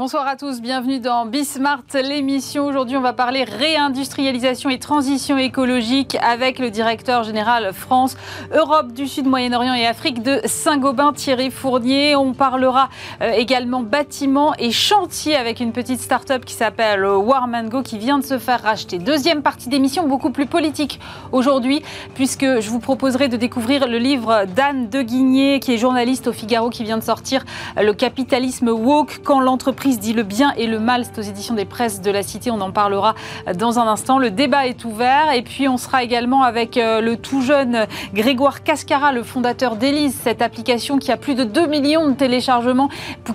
Bonsoir à tous, bienvenue dans Bismart, l'émission. Aujourd'hui, on va parler réindustrialisation et transition écologique avec le directeur général France, Europe du Sud, Moyen-Orient et Afrique de Saint-Gobain, Thierry Fournier. On parlera euh, également bâtiment et chantier avec une petite start-up qui s'appelle Warmango qui vient de se faire racheter. Deuxième partie d'émission, beaucoup plus politique aujourd'hui, puisque je vous proposerai de découvrir le livre d'Anne Deguigné, qui est journaliste au Figaro, qui vient de sortir Le capitalisme woke quand l'entreprise dit le bien et le mal. C'est aux éditions des presses de la Cité. On en parlera dans un instant. Le débat est ouvert. Et puis, on sera également avec euh, le tout jeune Grégoire Cascara, le fondateur d'Elise, cette application qui a plus de 2 millions de téléchargements,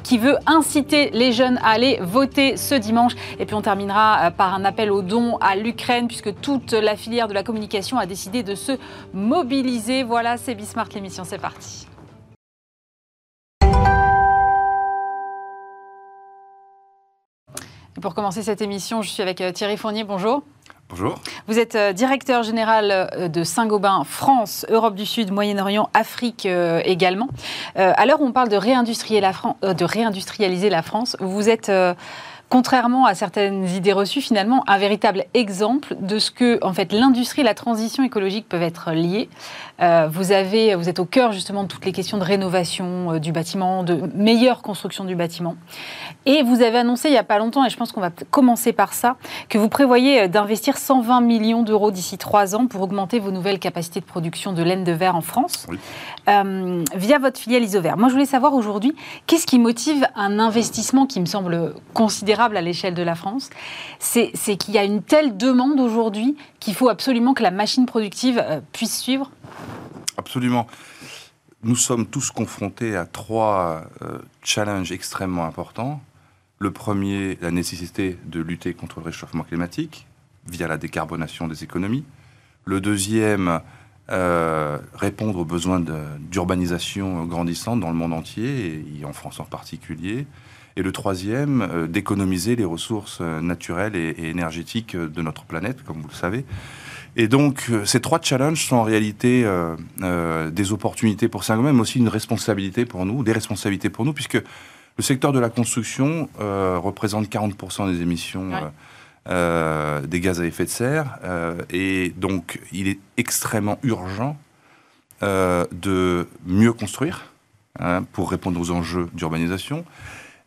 qui veut inciter les jeunes à aller voter ce dimanche. Et puis, on terminera euh, par un appel aux dons à l'Ukraine, puisque toute la filière de la communication a décidé de se mobiliser. Voilà, c'est Bismart l'émission. C'est parti. Pour commencer cette émission, je suis avec euh, Thierry Fournier. Bonjour. Bonjour. Vous êtes euh, directeur général euh, de Saint-Gobain France, Europe du Sud, Moyen-Orient, Afrique également. à l'heure où on parle de, réindustrialiser la, de réindustrialiser la France, vous êtes contrairement à certaines idées reçues, finalement, un véritable exemple de ce que, en fait, l'industrie et la transition écologique peuvent être liées. Euh, vous, avez, vous êtes au cœur, justement, de toutes les questions de rénovation euh, du bâtiment, de meilleure construction du bâtiment. Et vous avez annoncé il n'y a pas longtemps, et je pense qu'on va commencer par ça, que vous prévoyez euh, d'investir 120 millions d'euros d'ici trois ans pour augmenter vos nouvelles capacités de production de laine de verre en France, via votre filiale Isover. Moi, je voulais savoir aujourd'hui, qu'est-ce qui motive un investissement qui me semble considérable à l'échelle de la France, c'est qu'il y a une telle demande aujourd'hui qu'il faut absolument que la machine productive euh, puisse suivre Absolument. Nous sommes tous confrontés à trois euh, challenges extrêmement importants. Le premier, la nécessité de lutter contre le réchauffement climatique via la décarbonation des économies. Le deuxième, euh, répondre aux besoins d'urbanisation grandissante dans le monde entier, et en France en particulier. Et le troisième, euh, d'économiser les ressources euh, naturelles et, énergétiques euh, de notre planète, comme vous le savez. Et donc, ces trois challenges sont en réalité des opportunités pour Saint-Gobain, mais aussi une responsabilité pour nous, des responsabilités pour nous, puisque le secteur de la construction représente 40% des émissions des gaz à effet de serre. et donc, il est extrêmement urgent de mieux construire hein, pour répondre aux enjeux d'urbanisation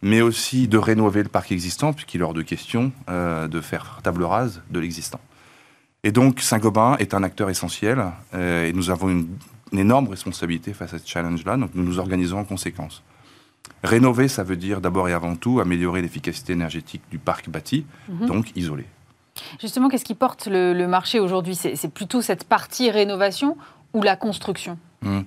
mais aussi de rénover le parc existant, puisqu'il est hors de question euh, de faire table rase de l'existant. Et donc Saint-Gobain est un acteur essentiel, euh, et nous avons une, énorme responsabilité face à ce challenge-là, donc nous nous organisons en conséquence. Rénover, ça veut dire d'abord et avant tout améliorer l'efficacité énergétique du parc bâti, mhm. donc isolé. Justement, qu'est-ce qui porte le, marché aujourd'hui? C'est, plutôt cette partie rénovation ou la construction? Mmh.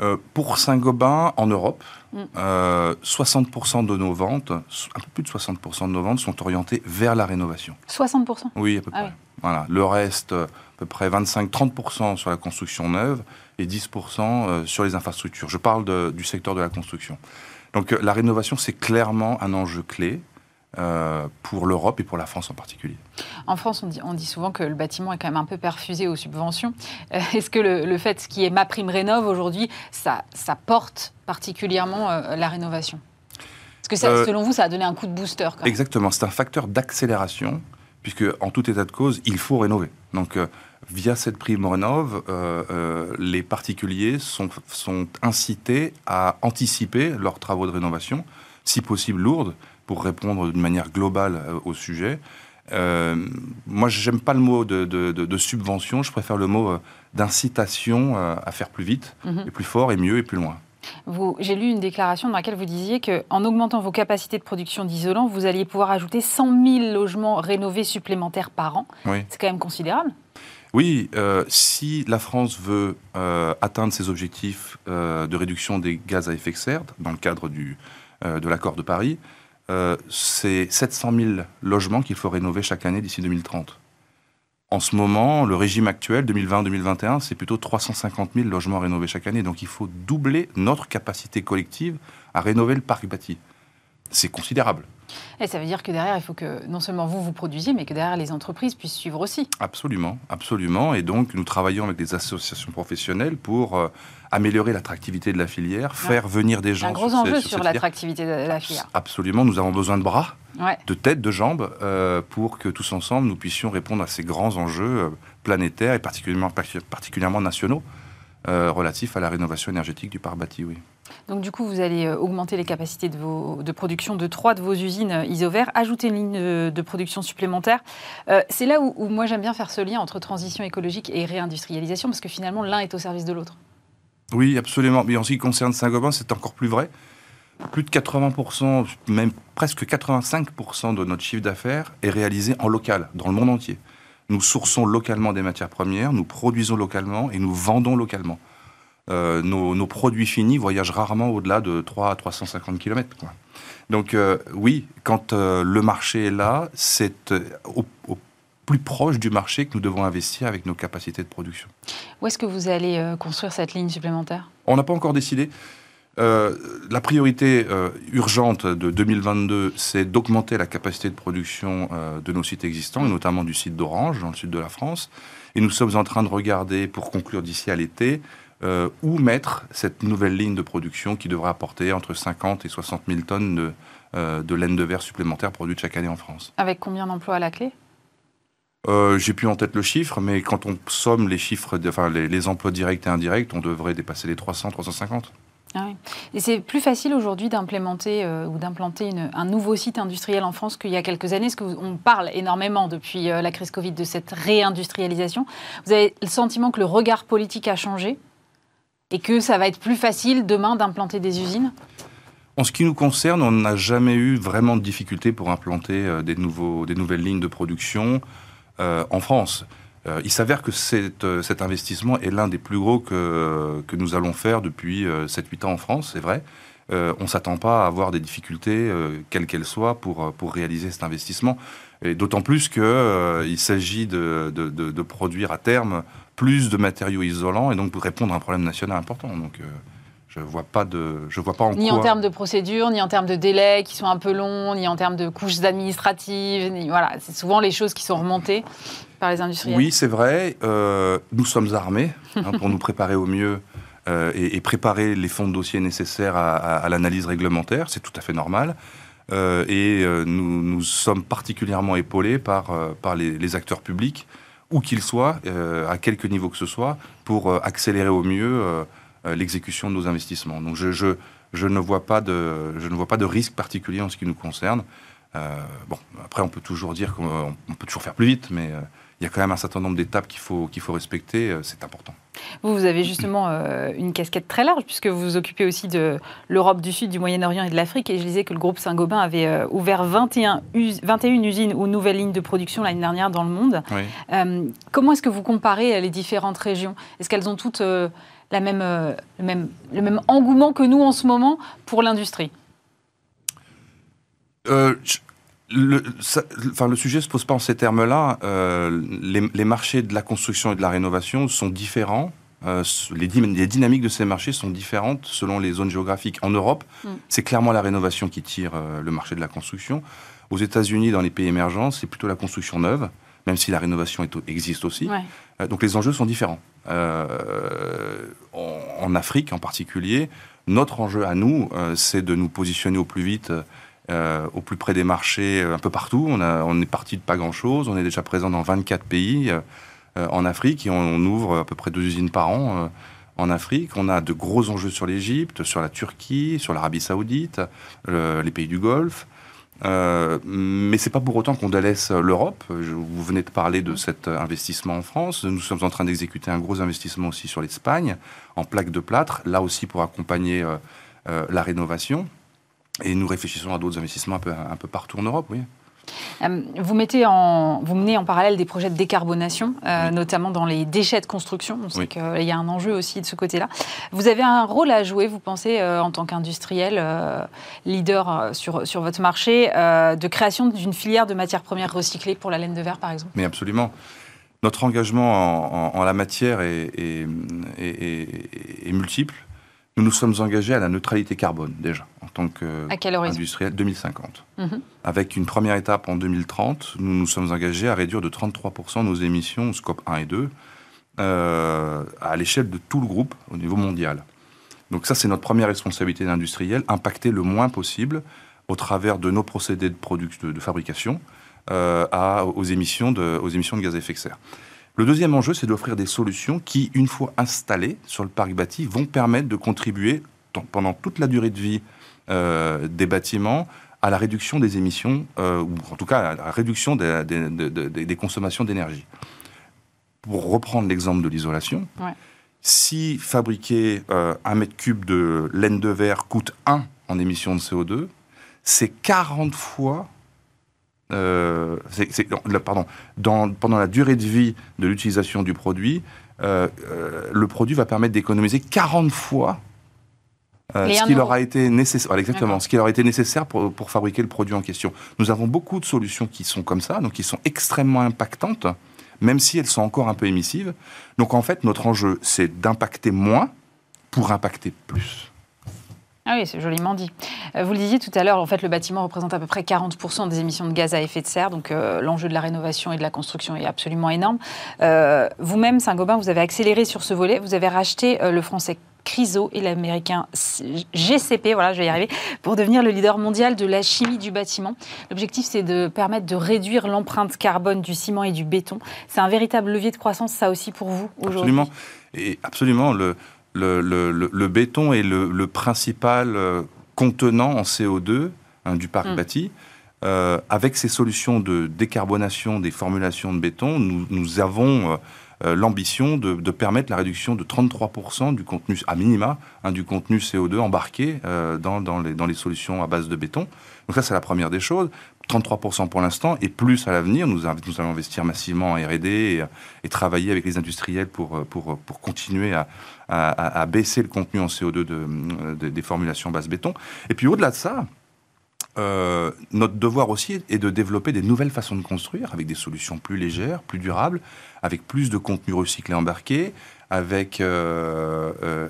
Euh, pour Saint-Gobain, en Europe, 60% mm. euh, de nos ventes, un peu plus de 60% de nos ventes sont orientées vers la rénovation. 60% Oui, à peu ah près. Voilà. Le reste, à peu près 25-30% sur la construction neuve et 10% euh, sur les infrastructures. Je parle du secteur de la construction. Donc la rénovation, c'est clairement un enjeu clé. Euh, pour l'Europe et pour la France en particulier. En France, on dit, on dit, souvent que le bâtiment est quand même un peu perfusé aux subventions. Euh, est-ce que le, fait, ce qui est ma prime rénov aujourd'hui, ça, ça porte particulièrement euh, la rénovation? Est-ce que selon vous, ça a donné un coup de booster Exactement, c'est un facteur d'accélération, puisque en tout état de cause, il faut rénover. Donc, via cette prime rénov, les particuliers sont, sont incités à anticiper leurs travaux de rénovation, si possible lourdes, pour répondre d'une manière globale euh, au sujet. Euh, moi, j'aime pas le mot de, subvention, je préfère le mot euh, d'incitation euh, à faire plus vite, mhm. et plus fort, et mieux, et plus loin. J'ai lu une déclaration dans laquelle vous disiez qu'en augmentant vos capacités de production d'isolants, vous alliez pouvoir ajouter 100 000 logements rénovés supplémentaires par an. C'est quand même considérable. Oui, si la France veut atteindre ses objectifs de réduction des gaz à effet de serre dans le cadre du, de l'accord de Paris, euh, c'est 700 000 logements qu'il faut rénover chaque année d'ici 2030. En ce moment, le régime actuel, 2020-2021, c'est plutôt 350 000 logements rénovés chaque année. Donc il faut doubler notre capacité collective à rénover le parc bâti. C'est considérable. Et ça veut dire que derrière, il faut que non seulement vous, vous produisiez, mais que derrière, les entreprises puissent suivre aussi. Absolument, absolument. Et donc, nous travaillons avec des associations professionnelles pour euh, améliorer l'attractivité de la filière, faire venir des gens. Un gros enjeu sur, l'attractivité de la filière. Absolument, nous avons besoin de bras, de têtes, de jambes, euh, pour que tous ensemble, nous puissions répondre à ces grands enjeux euh, planétaires et particulièrement, particulièrement nationaux relatifs à la rénovation énergétique du parc bâti, oui. Donc du coup, vous allez euh, augmenter les capacités de, production de trois de vos usines euh, Isover, ajouter une ligne de, production supplémentaire. Euh, c'est là où, moi j'aime bien faire ce lien entre transition écologique et réindustrialisation, parce que finalement l'un est au service de l'autre. Oui, absolument. Mais en ce qui concerne Saint-Gobain, c'est encore plus vrai. Plus de 80%, même presque 85% de notre chiffre d'affaires est réalisé en local, dans le monde entier. Nous sourçons localement des matières premières, nous produisons localement et nous vendons localement. Euh, nos, produits finis voyagent rarement au-delà de 3 à 350 km. Donc euh, oui, quand euh, le marché est là, c'est au, plus proche du marché que nous devons investir avec nos capacités de production. Où est-ce que vous allez construire cette ligne supplémentaire? On n'a pas encore décidé. la priorité urgente de 2022, c'est d'augmenter la capacité de production de nos sites existants, et notamment du site d'Orange, dans le sud de la France. Et nous sommes en train de regarder, pour conclure d'ici à l'été, euh, où mettre cette nouvelle ligne de production qui devrait apporter entre 50 et 60 000 tonnes de, euh, de laine de verre supplémentaire produite chaque année en France. Avec combien d'emplois à la clé? Euh, J'ai plus en tête le chiffre, mais quand on somme les chiffres, enfin les, emplois directs et indirects, on devrait dépasser les 300, 350. Ah et c'est plus facile aujourd'hui d'implémenter ou d'implanter un nouveau site industriel en France qu'il y a quelques années, parce qu'on parle énormément depuis la crise Covid de cette réindustrialisation. Vous avez le sentiment que le regard politique a changé? Et que ça va être plus facile demain d'implanter des usines? En ce qui nous concerne, on n'a jamais eu vraiment de difficultés pour implanter euh, des, nouvelles lignes de production euh, en France. Euh, il s'avère que cet investissement est l'un des plus gros que, nous allons faire depuis 7-8 ans en France, c'est vrai. on ne s'attend pas à avoir des difficultés, quelles qu'elles soient, pour, réaliser cet investissement. Et d'autant plus qu'il s'agit de, produire à terme plus de matériaux isolants et donc pour répondre à un problème national important. Donc, euh, je vois pas de, je vois pas en ni en termes de procédures, ni en termes de délais qui sont un peu longs, ni en termes de couches administratives. Ni, voilà, c'est souvent les choses qui sont remontées par les industriels. Oui, c'est vrai. Euh, nous sommes armés hein, pour nous préparer au mieux. Euh, et, préparer les fonds de dossier nécessaires à, l'analyse réglementaire, c'est tout à fait normal. et nous, nous, sommes particulièrement épaulés par, par les, les acteurs publics où qu'il soit, euh, à quelque niveau que ce soit, pour euh, accélérer au mieux euh, l'exécution de nos investissements. Donc je, je, ne vois pas de, je ne vois pas de risque particulier en ce qui nous concerne. bon, après, on peut toujours dire qu'on peut toujours faire plus vite, mais il y a quand même un certain nombre d'étapes qu'il faut, qu'il faut respecter, c'est important. Vous, vous avez justement euh, une casquette très large, puisque vous vous occupez aussi de l'Europe du Sud, du Moyen-Orient et de l'Afrique. Et je disais que le groupe Saint-Gobain avait euh, ouvert 21, 21 usines ou nouvelles lignes de production l'année dernière dans le monde. Euh, comment est-ce que vous comparez les différentes régions? Est-ce qu'elles ont toutes la même, le, même, le même engouement que nous en ce moment pour l'industrie? Le, enfin, le sujet ne se pose pas en ces termes-là. les, les, marchés de la construction et de la rénovation sont différents euh, les, dynamiques de ces marchés sont différentes selon les zones géographiques. En Europe, mm. c'est clairement la rénovation qui tire euh, le marché de la construction. Aux États-Unis, dans les pays émergents, c'est plutôt la construction neuve, même si la rénovation existe aussi. Euh, donc les enjeux sont différents. En, Afrique en particulier, notre enjeu à nous, c'est de nous positionner au plus vite. Au plus près des marchés, un peu partout. On, est parti de pas grand-chose. On est déjà présent dans 24 pays. Euh, en Afrique et on, ouvre à peu près deux usines par an euh, en Afrique. On a de gros enjeux sur l'Égypte, sur la Turquie, sur l'Arabie Saoudite, les pays du Golfe. Euh, mais c'est pas pour autant qu'on délaisse l'Europe. Vous venez de parler de cet investissement en France. Nous sommes en train d'exécuter un gros investissement aussi sur l'Espagne, en plaques de plâtre, là aussi pour accompagner la rénovation. Et nous réfléchissons à d'autres investissements un peu, un peu partout en Europe, oui. Euh, vous, mettez en, vous menez en parallèle des projets de décarbonation, euh, notamment dans les déchets de construction. On sait qu'il y a un enjeu aussi de ce côté-là. Vous avez un rôle à jouer, vous pensez, euh, en tant qu'industriel, leader sur, sur votre marché, de création d'une filière de matières premières recyclées pour la laine de verre, par exemple? Mais absolument. Notre engagement en, la matière est, est, est multiple. Nous nous sommes engagés à la neutralité carbone déjà, en tant qu'industriel, 2050. Mhm. Avec une première étape en 2030, nous nous sommes engagés à réduire de 33% nos émissions, scope 1 et 2, euh, à l'échelle de tout le groupe au niveau mondial. Donc ça, c'est notre première responsabilité d'industriel, impacter le moins possible au travers de nos procédés de, production, de, fabrication euh, à, aux, émissions de, aux émissions de gaz à effet de serre. Le deuxième enjeu, c'est d'offrir des solutions qui, une fois installées sur le parc bâti, vont permettre de contribuer pendant toute la durée de vie euh, des bâtiments à la réduction des émissions, euh, ou en tout cas à la réduction des, des, consommations d'énergie. Pour reprendre l'exemple de l'isolation, si fabriquer euh, un mètre cube de laine de verre coûte 1 en émissions de CO2, c'est 40 fois euh, pardon, dans, pendant la durée de vie de l'utilisation du produit, euh, euh, le produit va permettre d'économiser 40 fois ce qui aura été nécessaire, exactement, ce qui leur a été nécessaire pour, pour, fabriquer le produit en question. Nous avons beaucoup de solutions qui sont comme ça, donc qui sont extrêmement impactantes, même si elles sont encore un peu émissives. Donc en fait, notre enjeu, c'est d'impacter moins pour impacter plus. Ah oui, c'est joliment dit. Euh, vous le disiez tout à l'heure, en fait, le bâtiment représente à peu près 40% des émissions de gaz à effet de serre, donc euh, l'enjeu de la rénovation et de la construction est absolument énorme. Euh, vous-même, Saint-Gobain, vous avez accéléré sur ce volet, vous avez racheté le français Criso et l'américain GCP, voilà, je vais y arriver, pour devenir le leader mondial de la chimie du bâtiment. L'objectif, c'est de permettre de réduire l'empreinte carbone du ciment et du béton. C'est un véritable levier de croissance, ça aussi, pour vous, aujourd'hui? Absolument. Et absolument. Le, le, béton est le, principal euh, contenant en CO2 hein, du parc mm. bâti. Euh, avec ces solutions de décarbonation des formulations de béton, nous, avons euh, l'ambition de, permettre la réduction de 33% du contenu, à minima, hein, du contenu CO2 embarqué dans, les, dans les solutions à base de béton. Donc ça, c'est la première des choses. 33% pour l'instant, et plus à l'avenir. Nous, nous, allons investir massivement en R&D et, travailler avec les industriels pour, pour, pour continuer à, à, baisser le contenu en CO2 de, des formulations basse béton. Et puis au-delà de ça, euh, notre devoir aussi est de développer des nouvelles façons de construire avec des solutions plus légères, plus durables, avec plus de contenu recyclé embarqué, avec, euh, euh,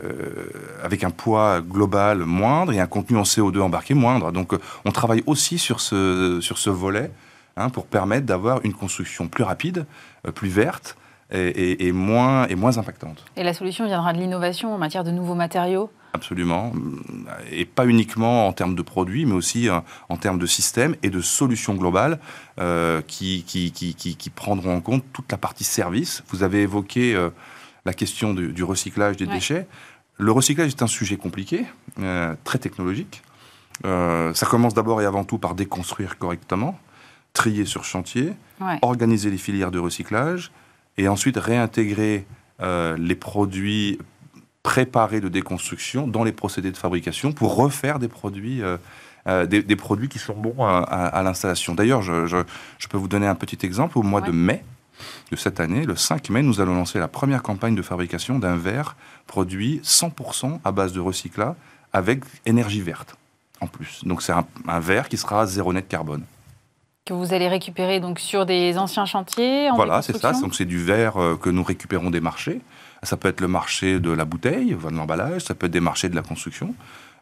avec un poids global moindre et un contenu en CO2 embarqué moindre. Donc on travaille aussi sur ce, sur ce volet hein, pour permettre d'avoir une construction plus rapide, plus verte, et, moins, et moins impactante. Et la solution viendra de l'innovation en matière de nouveaux matériaux? Absolument. Et pas uniquement en termes de produits, mais aussi euh, en termes de systèmes et de solutions globales euh, qui, qui, qui, qui, prendront en compte toute la partie service. Vous avez évoqué euh, la question du, recyclage des déchets. Le recyclage est un sujet compliqué, très technologique. ça commence d'abord et avant tout par déconstruire correctement, trier sur chantier, organiser les filières de recyclage, et ensuite réintégrer euh, les produits préparés de déconstruction dans les procédés de fabrication pour refaire des produits, euh, euh, des, produits qui sont bons à, l'installation. D'ailleurs, je, peux vous donner un petit exemple. Au mois de mai de cette année, le 5 mai, nous allons lancer la première campagne de fabrication d'un verre produit 100% à base de recyclage avec énergie verte en plus. Donc c'est un, un verre qui sera zéro net carbone que vous allez récupérer donc sur des anciens chantiers en Voilà, c'est ça. Donc c'est du verre euh, que nous récupérons des marchés. Ça peut être le marché de la bouteille, de l'emballage, ça peut être des marchés de la construction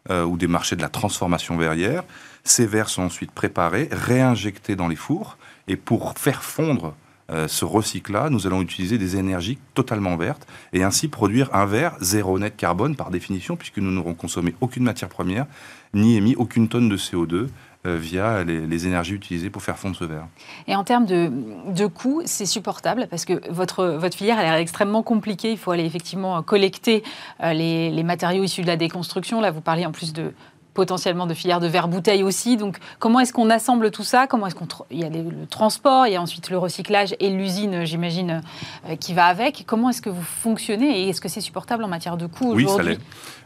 euh, ou des marchés de la transformation verrière. Ces verres sont ensuite préparés, réinjectés dans les fours et pour faire fondre euh, ce recyclage, nous allons utiliser des énergies totalement vertes et ainsi produire un verre zéro net carbone par définition, puisque nous n'aurons consommé aucune matière première, ni émis aucune tonne de CO2 euh, via les, énergies utilisées pour faire fondre ce verre. Et en termes de, de coûts, c'est supportable parce que votre, votre filière elle est extrêmement compliquée. Il faut aller effectivement collecter euh, les matériaux issus de la déconstruction. Là, vous parliez en plus de, potentiellement de filières de verre bouteille aussi. Donc, comment est-ce qu'on assemble tout ça? Comment est-ce qu'on il y a le transport, il y a ensuite le recyclage et l'usine, j'imagine, euh, qui va avec. Comment est-ce que vous fonctionnez et est-ce que c'est supportable en matière de coût aujourd'hui Oui, ça l'est.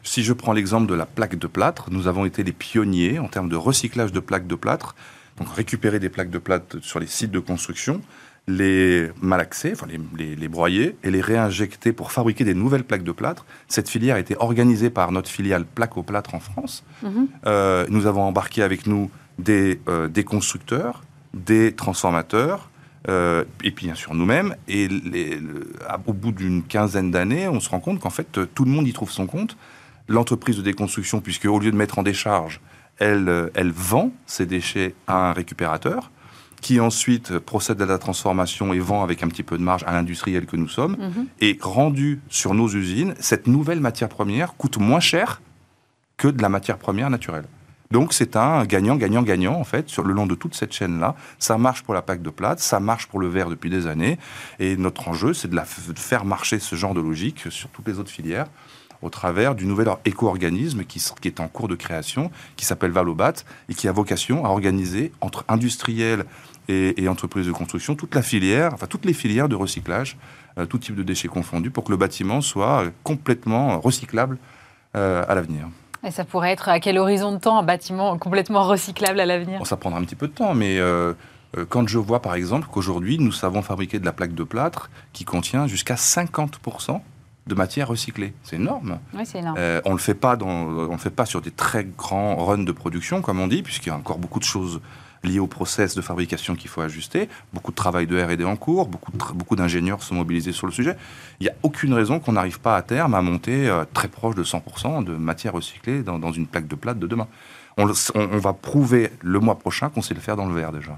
Si je prends l'exemple de la plaque de plâtre, nous avons été les pionniers en termes de recyclage de plaques de plâtre. Donc, récupérer des plaques de plâtre sur les sites de construction les malaxer, enfin les, les, broyer et les réinjecter pour fabriquer des nouvelles plaques de plâtre. Cette filière a été organisée par notre filiale Plaque au plâtre en France. Mhm. Euh, nous avons embarqué avec nous des, euh, des constructeurs, des transformateurs, euh, et puis bien sûr nous-mêmes. Et les, au bout d'une quinzaine d'années, on se rend compte qu'en fait tout le monde y trouve son compte. l'entreprise de déconstruction, puisque au lieu de mettre en décharge, elle, elle vend ses déchets à un récupérateur qui ensuite procède à la transformation et vend avec un petit peu de marge à l'industriel que nous sommes. Mhm. Et rendu sur nos usines, cette nouvelle matière première coûte moins cher que de la matière première naturelle. Donc c'est un gagnant-gagnant-gagnant en fait sur le long de toute cette chaîne-là. Ça marche pour la plaque de plate, ça marche pour le verre depuis des années. Et notre enjeu, c'est de, la f- de faire marcher ce genre de logique sur toutes les autres filières au travers du nouvel éco-organisme qui est en cours de création, qui s'appelle Valobat et qui a vocation à organiser entre industriels et, et entreprises de construction toute la filière, enfin toutes les filières de recyclage, euh, tout type de déchets confondus, pour que le bâtiment soit complètement recyclable euh, à l'avenir. Et ça pourrait être à quel horizon de temps un bâtiment complètement recyclable à l'avenir? Bon, ça prendra un petit peu de temps, mais euh, euh, quand je vois par exemple qu'aujourd'hui nous savons fabriquer de la plaque de plâtre qui contient jusqu'à 50% de matière recyclée, c'est énorme. Oui, c'est énorme. Euh, on ne le fait pas dans, on le fait pas sur des très grands runs de production, comme on dit, puisqu'il y a encore beaucoup de choses liées au process de fabrication qu'il faut ajuster, beaucoup de travail de R&D en cours, beaucoup, beaucoup d'ingénieurs sont mobilisés sur le sujet. Il n'y a aucune raison qu'on n'arrive pas à terme à monter euh, très proche de 100% de matière recyclée dans, une plaque de plate de demain. On- on va prouver le mois prochain qu'on sait le faire dans le verre déjà.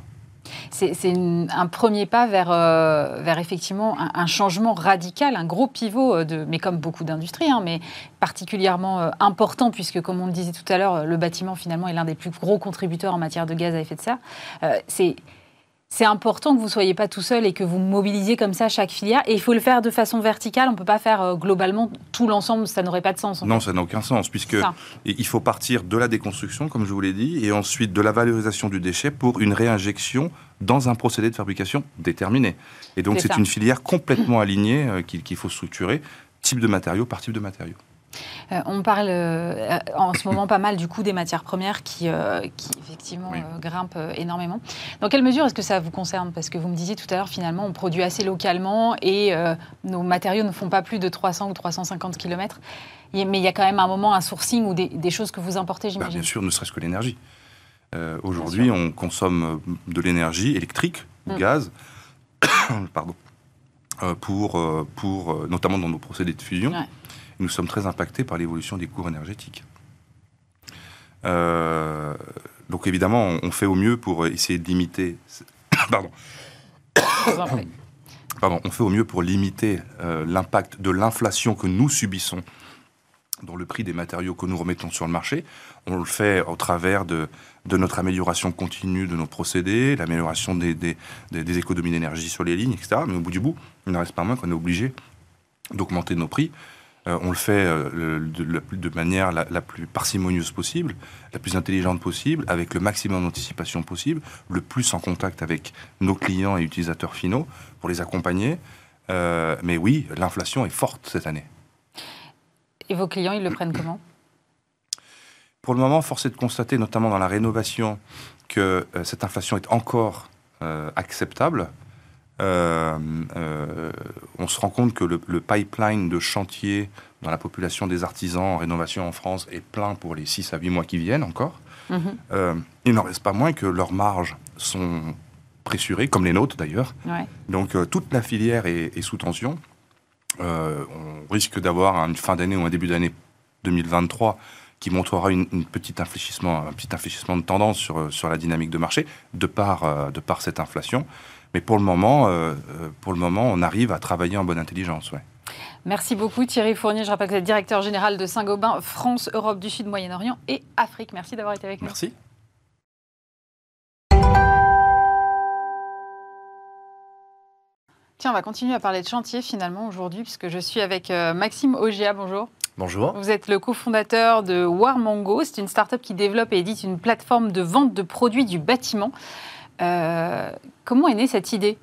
C'est un premier pas vers, euh, vers effectivement un, changement radical, un gros pivot, euh, mais comme beaucoup d'industries, hein, mais particulièrement euh, important, puisque comme on le disait tout à l'heure, le bâtiment finalement est l'un des plus gros contributeurs en matière de gaz à effet de serre. C'est c'est important que vous ne soyez pas tout seul et que vous mobilisiez comme ça chaque filière. Et il faut le faire de façon verticale. On ne peut pas faire euh, globalement tout l'ensemble. Ça n'aurait pas de sens. en Non, fait. ça n'a aucun sens, puisque Ça. il faut partir de la déconstruction, comme je vous l'ai dit, et ensuite de la valorisation du déchet pour une réinjection dans un procédé de fabrication déterminé. Et donc C'est une filière complètement alignée euh, qu'il qu'il faut structurer, type de matériau par type de matériau. Euh, on parle euh, en ce moment pas mal du coût des matières premières qui, euh, qui effectivement Oui. grimpe énormément. Dans quelle mesure est-ce que ça vous concerne? Parce que vous me disiez tout à l'heure, finalement, on produit assez localement et nos matériaux ne font pas plus de 300 ou 350 km. Mais il y a quand même un moment, un sourcing ou des, des choses que vous importez, Bah, j'imagine. bien sûr, ne serait-ce que l'énergie. Aujourd'hui, on consomme de l'énergie électrique ou Mm. gaz, pardon, pour, pour, notamment dans nos procédés de fusion. Ouais. Nous sommes très impactés par l'évolution des cours énergétiques. Euh, donc évidemment, on, fait au mieux pour essayer de limiter. Pardon. Pardon, on fait au mieux pour limiter euh, l'impact de l'inflation que nous subissons dans le prix des matériaux que nous remettons sur le marché. On le fait au travers de, de notre amélioration continue de nos procédés, l'amélioration des, des, des- des économies d'énergie sur les lignes, etc. Mais au bout du bout, il ne reste pas moins qu'on est obligé d'augmenter nos prix. Euh, on le fait euh, de, manière la, la plus parcimonieuse possible, la plus intelligente possible, avec le maximum d'anticipation possible, le plus en contact avec nos clients et utilisateurs finaux pour les accompagner. Euh, mais oui, l'inflation est forte cette année. Et vos clients, ils le prennent comment? Pour le moment, force est de constater, notamment dans la rénovation, que cette inflation est encore acceptable. Euh, euh, on se rend compte que le, le pipeline de chantier dans la population des artisans en rénovation en France est plein pour les 6 à 8 mois qui viennent encore. Mhm. Euh, il n'en reste pas moins que leurs marges sont pressurées, comme les nôtres d'ailleurs. Ouais. Donc toute la filière est, est sous tension. On risque d'avoir une fin d'année ou un début d'année 2023 qui montrera une, une petite infléchissement, un petit infléchissement de tendance sur, sur la dynamique de marché de par, de par cette inflation. Mais pour le moment, euh, euh, pour le moment, on arrive à travailler en bonne intelligence. Ouais. Merci beaucoup Thierry Fournier. Je rappelle que vous êtes directeur général de Saint-Gobain, France, Europe du Sud, Moyen-Orient et Afrique. Merci d'avoir été avec nous. Merci. Tiens, on va continuer à parler de chantier finalement aujourd'hui, puisque je suis avec euh, Maxime Ogea. Bonjour. Bonjour. Vous êtes le cofondateur de Warmango. C'est une start-up qui développe et édite une plateforme de vente de produits du bâtiment. Euh, comment est née cette idée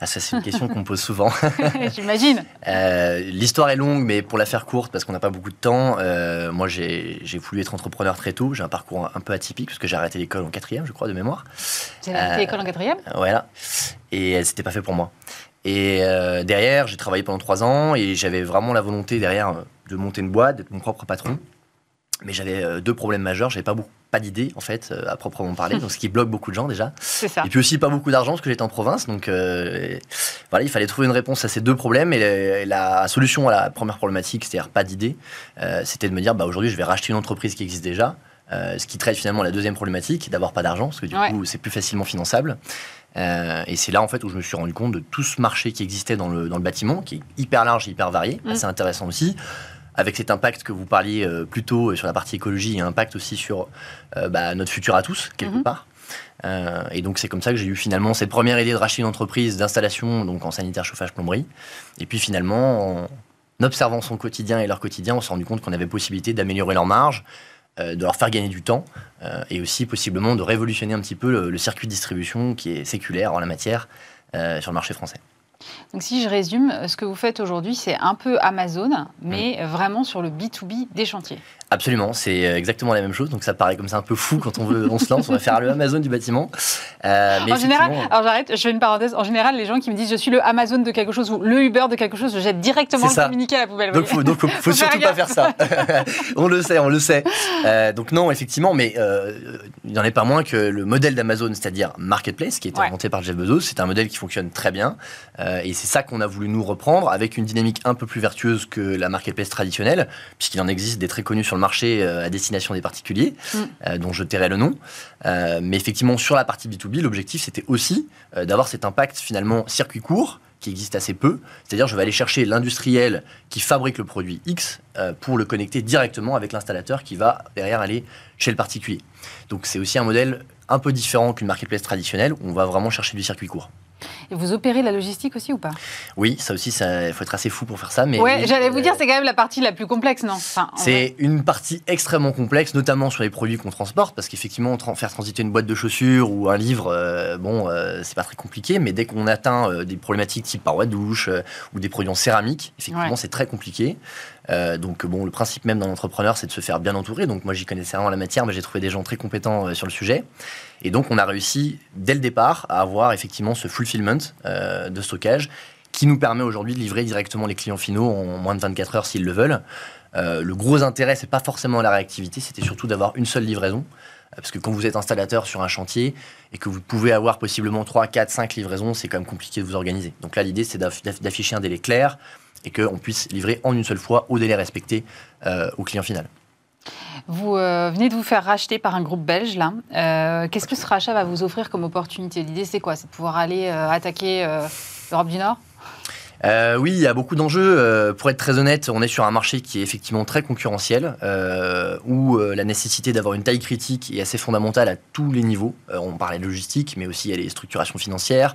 Ah, ça, c'est une question qu'on me pose souvent. J'imagine. Euh, L'histoire est longue, mais pour la faire courte, parce qu'on n'a pas beaucoup de temps, euh, moi, j'ai j'ai voulu être entrepreneur très tôt. J'ai un parcours un peu atypique, parce que j'ai arrêté l'école en quatrième, je crois, de mémoire. Fait Euh, l'école en quatrième Voilà. Et c'était pas fait pour moi. Et derrière, j'ai travaillé pendant trois ans, et j'avais vraiment la volonté derrière de monter une boîte, d'être mon propre patron. Mais j'avais deux problèmes majeurs. J'avais pas beaucoup, pas d'idées en fait à proprement parler, donc ce qui bloque beaucoup de gens déjà. Ça. Et puis aussi pas beaucoup d'argent parce que j'étais en province, donc voilà, il fallait trouver une réponse à ces deux problèmes. Et la, solution à la première problématique, c'est-à-dire pas d'idées, c'était de me dire bah aujourd'hui je vais racheter une entreprise qui existe déjà. ce qui traite finalement la deuxième problématique, d'avoir pas d'argent, parce que du coup c'est plus facilement finançable. Euh, et c'est là en fait où je me suis rendu compte de tout ce marché qui existait dans le, dans le bâtiment, qui est hyper large, hyper varié, mm. assez intéressant aussi avec cet impact que vous parliez euh, plus tôt sur la partie écologie et impact aussi sur euh, bah, notre futur à tous, quelque mm-hmm. part. et donc c'est comme ça que j'ai eu finalement cette première idée de racheter une entreprise d'installation donc en sanitaire, chauffage, plomberie. Et puis finalement, en observant son quotidien et leur quotidien, on s'est rendu compte qu'on avait possibilité d'améliorer leur marge, euh, de leur faire gagner du temps euh, et aussi possiblement de révolutionner un petit peu le, circuit de distribution qui est séculaire en la matière euh, sur le marché français. Donc si je résume, ce que vous faites aujourd'hui, c'est un peu Amazon, mais vraiment sur le B2B des chantiers. Absolument, c'est exactement la même chose. Donc ça paraît comme ça un peu fou quand on veut, on se lance, on va faire le Amazon du bâtiment. Euh, en général, alors j'arrête, je fais une parenthèse. En général, les gens qui me disent je suis le Amazon de quelque chose ou le Uber de quelque chose, je jette directement le communiqué à la poubelle. Donc faut, donc faut, surtout pas faire ça. on le sait, on le sait. Euh, donc non, effectivement, mais euh, il n'en est pas moins que le modèle d'Amazon, c'est-à-dire marketplace, qui a été inventé par Jeff Bezos, c'est un modèle qui fonctionne très bien. Et c'est ça qu'on a voulu nous reprendre avec une dynamique un peu plus vertueuse que la marketplace traditionnelle, puisqu'il en existe des très connus sur le marché euh, à destination des particuliers, mm. euh, dont je tairai le nom. Euh, mais effectivement, sur la partie B2B, l'objectif, c'était aussi d'avoir cet impact finalement circuit court, qui existe assez peu. C'est-à-dire, je vais aller chercher l'industriel qui fabrique le produit X pour le connecter directement avec l'installateur qui va derrière aller chez le particulier. Donc, c'est aussi un modèle un peu différent qu'une marketplace traditionnelle où on va vraiment chercher du circuit court. Et vous opérez la logistique aussi ou pas? Oui, ça aussi, il faut être assez fou pour faire ça. Mais ouais, j'allais vous dire, c'est quand même la partie la plus complexe, non? C'est une partie extrêmement complexe, notamment sur les produits qu'on transporte, parce qu'effectivement, faire transiter une boîte de chaussures ou un livre, euh, bon, euh, c'est pas très compliqué, mais dès qu'on atteint euh, des problématiques type paroi de douche ou des produits en céramique, effectivement, c'est très compliqué. Donc bon, le principe même d'un entrepreneur, c'est de se faire bien entourer. Donc moi, j'y connaissais rien en la matière, mais j'ai trouvé des gens très compétents sur le sujet. Et donc, on a réussi dès le départ à avoir effectivement ce fulfillment euh, de stockage qui nous permet aujourd'hui de livrer directement les clients finaux en moins de 24 heures s'ils le veulent. Euh, le gros intérêt, c'est pas forcément la réactivité, c'était surtout d'avoir une seule livraison. Euh, parce que quand vous êtes installateur sur un chantier et que vous pouvez avoir possiblement 3, 4, 5 livraisons, c'est quand même compliqué de vous organiser. Donc là, l'idée, c'est d'afficher un délai clair et qu'on puisse livrer en une seule fois au délai respecté au client final. Vous euh, venez de vous faire racheter par un groupe belge, là. Euh, qu'est-ce que ce rachat va vous offrir comme opportunité? L'idée, c'est quoi? C'est de pouvoir aller euh, attaquer l'Europe du Nord? Oui, il y a beaucoup d'enjeux. pour être très honnête, on est sur un marché qui est effectivement très concurrentiel, où la nécessité d'avoir une taille critique est assez fondamentale à tous les niveaux. on parlait de logistique, mais aussi il y a les structurations financières, euh,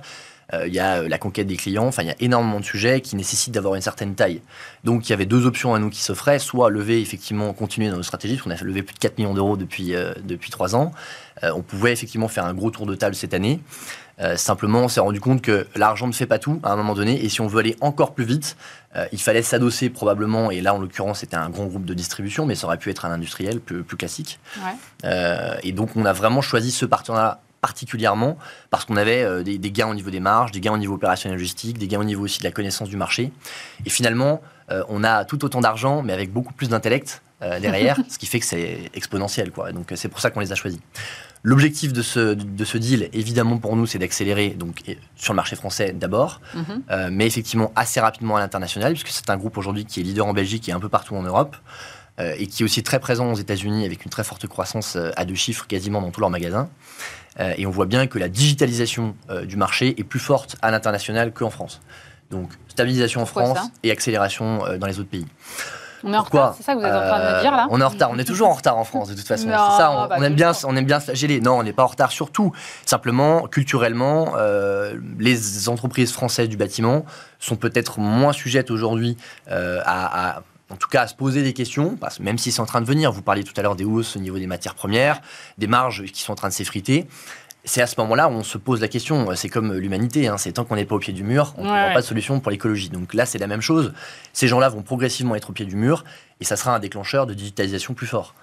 il y a euh, la conquête des clients, enfin il y a énormément de sujets qui nécessitent d'avoir une certaine taille. Donc il y avait deux options à nous qui s'offraient, soit lever effectivement, continuer dans nos stratégies, parce qu'on a levé plus de 4 millions d'euros depuis, euh, depuis 3 ans. on pouvait effectivement faire un gros tour de table cette année. simplement, on s'est rendu compte que l'argent ne fait pas tout à un moment donné, et si on veut aller encore plus vite, il fallait s'adosser probablement, et là en l'occurrence c'était un grand groupe de distribution, mais ça aurait pu être un industriel plus, plus classique. et donc on a vraiment choisi ce partenariat particulièrement parce qu'on avait euh, des, gains au niveau des marges, des gains au niveau opérationnel logistique, des gains au niveau aussi de la connaissance du marché. Et finalement, euh, on a tout autant d'argent, mais avec beaucoup plus d'intellect euh, derrière, ce qui fait que c'est exponentiel. Quoi. Donc c'est pour ça qu'on les a choisis. L'objectif de ce, de ce deal, évidemment pour nous, c'est d'accélérer donc sur le marché français d'abord, mhm. mais effectivement assez rapidement à l'international, puisque c'est un groupe aujourd'hui qui est leader en Belgique et un peu partout en Europe. et qui est aussi très présent aux États-Unis avec une très forte croissance à deux chiffres quasiment dans tous leurs magasins. Euh, et on voit bien que la digitalisation euh, du marché est plus forte à l'international qu'en France. Donc stabilisation en France et accélération euh, dans les autres pays. On est en retard, c'est ça que vous êtes en train de me dire là On est en retard, on est toujours en retard en France de toute façon. ça, on, bah, aime bien, on aime bien flageller. Non, on n'est pas en retard surtout. Simplement, culturellement, les entreprises françaises du bâtiment sont peut-être moins sujettes aujourd'hui à, en tout cas à se poser des questions, parce, même si c'est en train de venir. Vous parliez tout à l'heure des hausses au niveau des matières premières, des marges qui sont en train de s'effriter. C'est à ce moment-là où on se pose la question. C'est comme l'humanité, hein. c'est tant qu'on n'est pas au pied du mur, on ne pas de solution pour l'écologie. Donc là, c'est la même chose. Ces gens-là vont progressivement être au pied du mur et ça sera un déclencheur de digitalisation plus fort.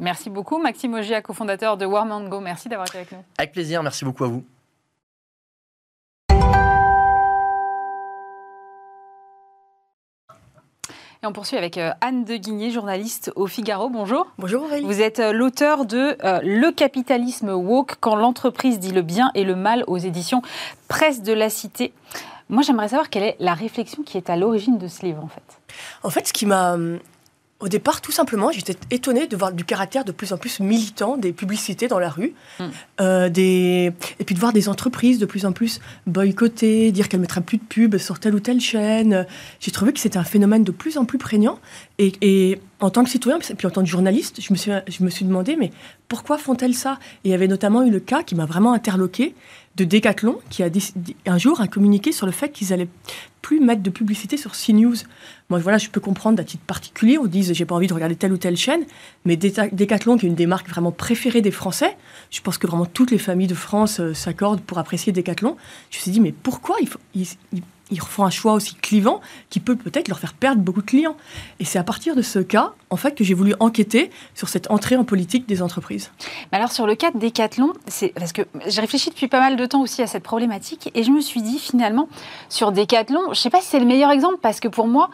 Merci beaucoup, Maxime Ogia, cofondateur de Warm Go. Merci d'avoir été avec nous. Avec plaisir, merci beaucoup à vous. Et on poursuit avec euh, Anne de Guigné, journaliste au Figaro. Bonjour. Bonjour Aurélie. Vous êtes euh, l'auteur de euh, Le capitalisme woke, quand l'entreprise dit le bien et le mal aux éditions Presse de la Cité. Moi, j'aimerais savoir quelle est la réflexion qui est à l'origine de ce livre, en fait. En fait, ce qui m'a hum, au départ, tout simplement, j'étais étonnée de voir du caractère de plus en plus militant des publicités dans la rue, mm. euh, des... et puis de voir des entreprises de plus en plus boycottées, dire qu'elles mettraient plus de pubs sur telle ou telle chaîne. J'ai trouvé que c'était un phénomène de plus en plus prégnant. Et, en tant que citoyen, puis en tant que journaliste, je me suis, je me suis demandé, mais pourquoi font-elles ça? Et il y avait notamment eu le cas qui m'a vraiment interloqué de Decathlon, qui a un jour a communiqué sur le fait qu'ils allaient plus mettre de publicité sur CNews. Moi, voilà, je peux comprendre à titre particulier, on dise j'ai pas envie de regarder telle ou telle chaîne, mais Decathlon, qui est une des marques vraiment préférées des Français, je pense que vraiment toutes les familles de France euh, s'accordent pour apprécier Decathlon. Je me suis dit, mais pourquoi il faut, ils font un choix aussi clivant qui peut peut-être leur faire perdre beaucoup de clients. Et c'est à partir de ce cas, en fait, que j'ai voulu enquêter sur cette entrée en politique des entreprises. Mais alors sur le cas de Decathlon, c'est parce que j'ai réfléchi depuis pas mal de temps aussi à cette problématique et je me suis dit finalement sur Decathlon, je ne sais pas si c'est le meilleur exemple parce que pour moi,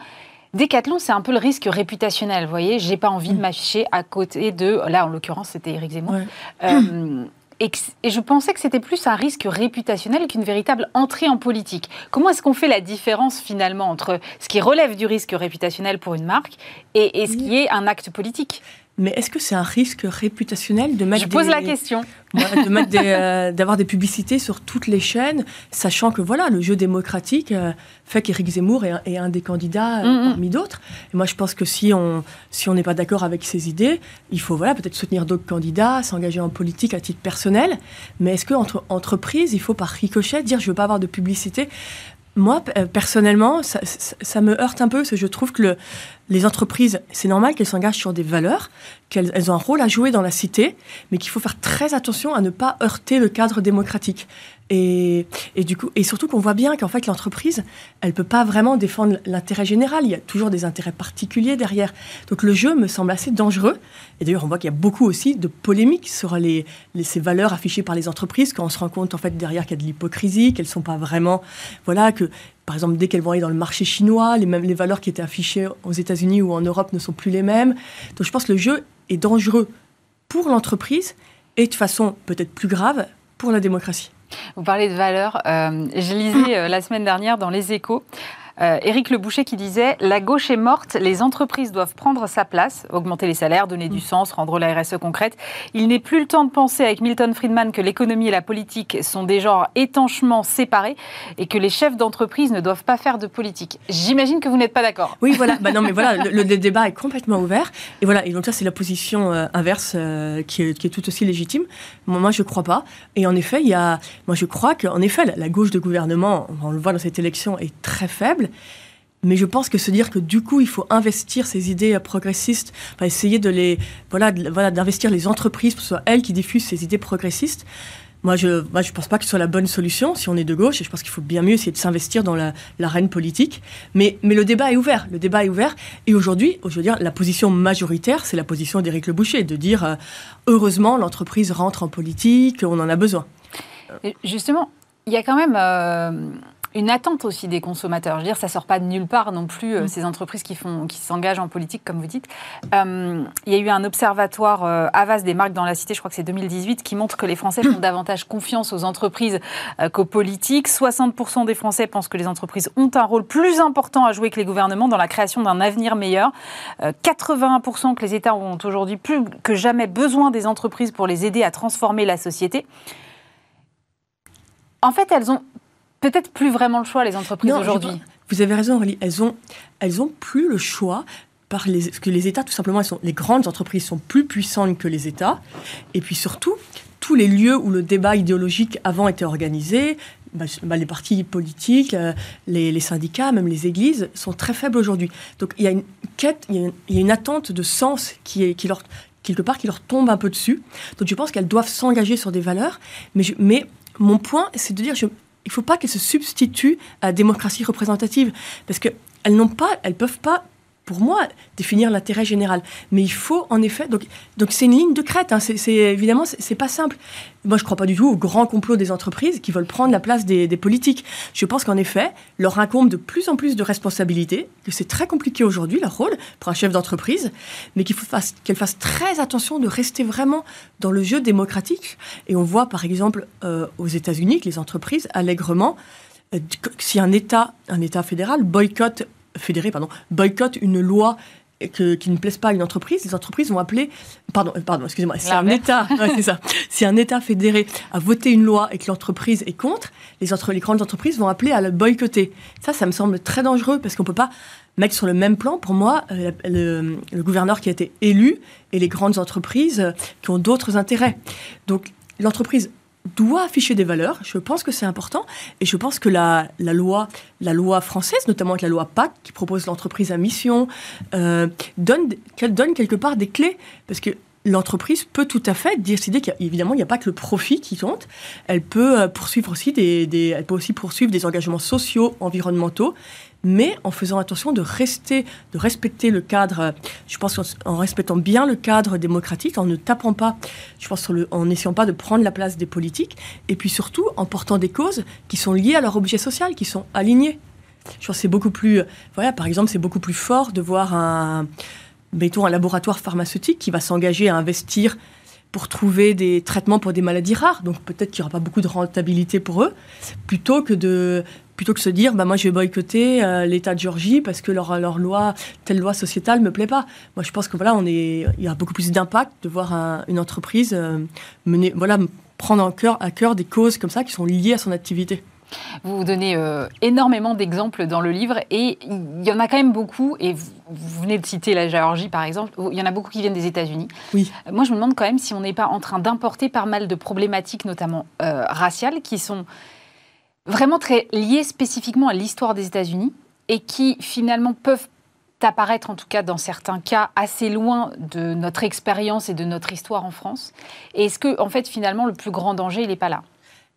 Decathlon, c'est un peu le risque réputationnel. Vous voyez, j'ai pas envie de mm. m'afficher à côté de. Là, en l'occurrence, c'était Eric Zemmour. Euh, et, je pensais que c'était plus un risque réputationnel qu'une véritable entrée en politique. Comment est-ce qu'on fait la différence finalement entre ce qui relève du risque réputationnel pour une marque et ce qui est un acte politique? Mais est-ce que c'est un risque réputationnel de mettre Je pose la question. Euh, d'avoir des, publicités sur toutes les chaînes, sachant que voilà, le jeu démocratique euh, fait qu'Éric Zemmour est, un des candidats euh, mm, mm. parmi d'autres. Et moi, je pense que si on si on n'est pas d'accord avec ses idées, il faut voilà peut-être soutenir d'autres candidats, s'engager en politique à titre personnel. Mais est-ce qu'entre entreprises, il faut par ricochet dire je veux pas avoir de publicité? Moi, personnellement, ça, ça, me heurte un peu, parce que je trouve que le, les entreprises, c'est normal qu'elles s'engagent sur des valeurs, qu'elles elles ont un rôle à jouer dans la cité, mais qu'il faut faire très attention à ne pas heurter le cadre démocratique. Et, et, du coup, et surtout qu'on voit bien qu'en fait l'entreprise, elle peut pas vraiment défendre l'intérêt général. Il y a toujours des intérêts particuliers derrière. Donc le jeu me semble assez dangereux. Et d'ailleurs, on voit qu'il y a beaucoup aussi de polémiques sur les, ces valeurs affichées par les entreprises quand on se rend compte en fait derrière qu'il y a de l'hypocrisie, qu'elles sont pas vraiment, voilà, que par exemple, dès qu'elles vont aller dans le marché chinois, les, mêmes, les valeurs qui étaient affichées aux États-Unis ou en Europe ne sont plus les mêmes. Donc je pense que le jeu est dangereux pour l'entreprise et de façon peut-être plus grave pour la démocratie. Vous parlez de valeurs. Euh, je lisais euh, la semaine dernière dans Les Échos Éric Le Boucher qui disait La gauche est morte, les entreprises doivent prendre sa place, augmenter les salaires, donner du sens, rendre la RSE concrète. Il n'est plus le temps de penser avec Milton Friedman que l'économie et la politique sont des genres étanchement séparés et que les chefs d'entreprise ne doivent pas faire de politique. J'imagine que vous n'êtes pas d'accord. Oui, voilà. bah non, mais voilà, le, débat est complètement ouvert. Et voilà, et donc ça, c'est la position euh, inverse euh, qui, est, qui, est, tout aussi légitime. Moi, moi je ne crois pas. Et en effet, il y a, moi, je crois qu'en effet, la, la gauche de gouvernement, on le voit dans cette élection, est très faible. Mais je pense que se dire que du coup, il faut investir ces idées progressistes, essayer de les, voilà, voilà, d'investir les entreprises pour que ce soit elles qui diffusent ces idées progressistes. Moi, je ne je pense pas que ce soit la bonne solution si on est de gauche, et je pense qu'il faut bien mieux essayer de s'investir dans l'arène politique. Mais, mais le débat est ouvert. Le débat est ouvert. Et aujourd'hui, je veux dire, la position majoritaire, c'est la position d'Éric Le Boucher, de dire euh, heureusement, l'entreprise rentre en politique, on en a besoin. justement, il y a quand même. Euh, une attente aussi des consommateurs. Je veux dire, ça sort pas de nulle part non plus, euh, mm. ces entreprises qui, font, qui s'engagent en politique, comme vous dites. Euh, il y a eu un observatoire euh, Avas des marques dans la cité, je crois que c'est 2018, qui montre que les Français font davantage confiance aux entreprises qu'aux politiques. 60% des Français pensent que les entreprises ont un rôle plus important à jouer que les gouvernements dans la création d'un avenir meilleur. 81% que les États ont aujourd'hui plus que jamais besoin des entreprises pour les aider à transformer la société. En fait, elles ont peut-être plus vraiment le choix, les entreprises aujourd'hui. Vous avez raison, Aurélie. Elles ont, elles ont plus le choix. Par les, parce que les États, tout simplement, sont, les grandes entreprises sont plus puissantes que les États. Et puis surtout, tous les lieux où le débat idéologique avant était organisé, bah, bah, les partis politiques, euh, les, syndicats, même les églises, sont très faibles aujourd'hui. Donc il y a une quête, il y a une, attente de sens qui, est, qui leur, quelque part, qui leur tombe un peu dessus. Donc je pense qu'elles doivent s'engager sur des valeurs. Mais, mais mon point, c'est de dire, je, il ne faut pas qu'elles se substituent à la démocratie représentative, parce qu'elles n'ont pas, elles peuvent pas pour moi, définir l'intérêt général. Mais il faut, en effet, donc, donc c'est une ligne de crête. Hein, c'est, évidemment, c'est, pas simple. Moi, je ne crois pas du tout au grand complot des entreprises qui veulent prendre la place des, politiques. Je pense qu'en effet, leur incombe de plus en plus de responsabilités, que c'est très compliqué aujourd'hui leur rôle pour un chef d'entreprise, mais qu'il faut fasse très attention de rester vraiment dans le jeu démocratique. Et on voit, par exemple, euh, aux États-Unis que les entreprises allègrement euh, si un État, un État fédéral boycotte fédéré pardon, boycottent une loi qui ne plaise pas à une entreprise, les entreprises vont appeler, pardon, euh, pardon, excusez-moi, si un État, c'est ça, si un État fédéré a voté une loi et que l'entreprise est contre, les, entre, les grandes entreprises vont appeler à le boycotter. Ça, ça me semble très dangereux parce qu'on peut pas mettre sur le même plan, pour moi, euh, le, le, gouverneur qui a été élu et les grandes entreprises euh, qui ont d'autres intérêts. Donc, l'entreprise doit afficher des valeurs. Je pense que c'est important. Et je pense que la, loi, la loi française, notamment avec la loi PAC, qui propose l'entreprise à mission, euh, donne, donne quelque part des clés. Parce que l'entreprise peut tout à fait décider qu'évidemment, il n'y a pas que le profit qui compte. Elle peut euh, poursuivre aussi des, elle peut aussi poursuivre des engagements sociaux, environnementaux mais en faisant attention de rester, de respecter le cadre, je pense en respectant bien le cadre démocratique, en ne tapant pas, je pense en n'essayant pas de prendre la place des politiques, et puis surtout en portant des causes qui sont liées à leur objet social, qui sont alignées. Je pense c'est beaucoup plus, voilà, par exemple, c'est beaucoup plus fort de voir un, mettons, un laboratoire pharmaceutique qui va s'engager à investir pour trouver des traitements pour des maladies rares, donc peut-être qu'il n'y aura pas beaucoup de rentabilité pour eux, plutôt que de plutôt que se dire bah moi je vais boycotter euh, l'État de Géorgie parce que leur, leur loi telle loi sociétale me plaît pas. Moi je pense que voilà on est il y a beaucoup plus d'impact de voir une entreprise euh, mener voilà prendre en cœur, à cœur des causes comme ça qui sont liées à son activité. Vous donnez euh, énormément d'exemples dans le livre et il y en a quand même beaucoup, et vous, venez de citer la Géorgie par exemple, il y en a beaucoup qui viennent des États-Unis. Oui. Moi je me demande quand même si on n'est pas en train d'importer pas mal de problématiques, notamment raciales, qui sont vraiment très liées spécifiquement à l'histoire des États-Unis et qui finalement peuvent apparaître, en tout cas dans certains cas, assez loin de notre expérience et de notre histoire en France. Et est-ce que, en fait, finalement, le plus grand danger, il n'est pas là?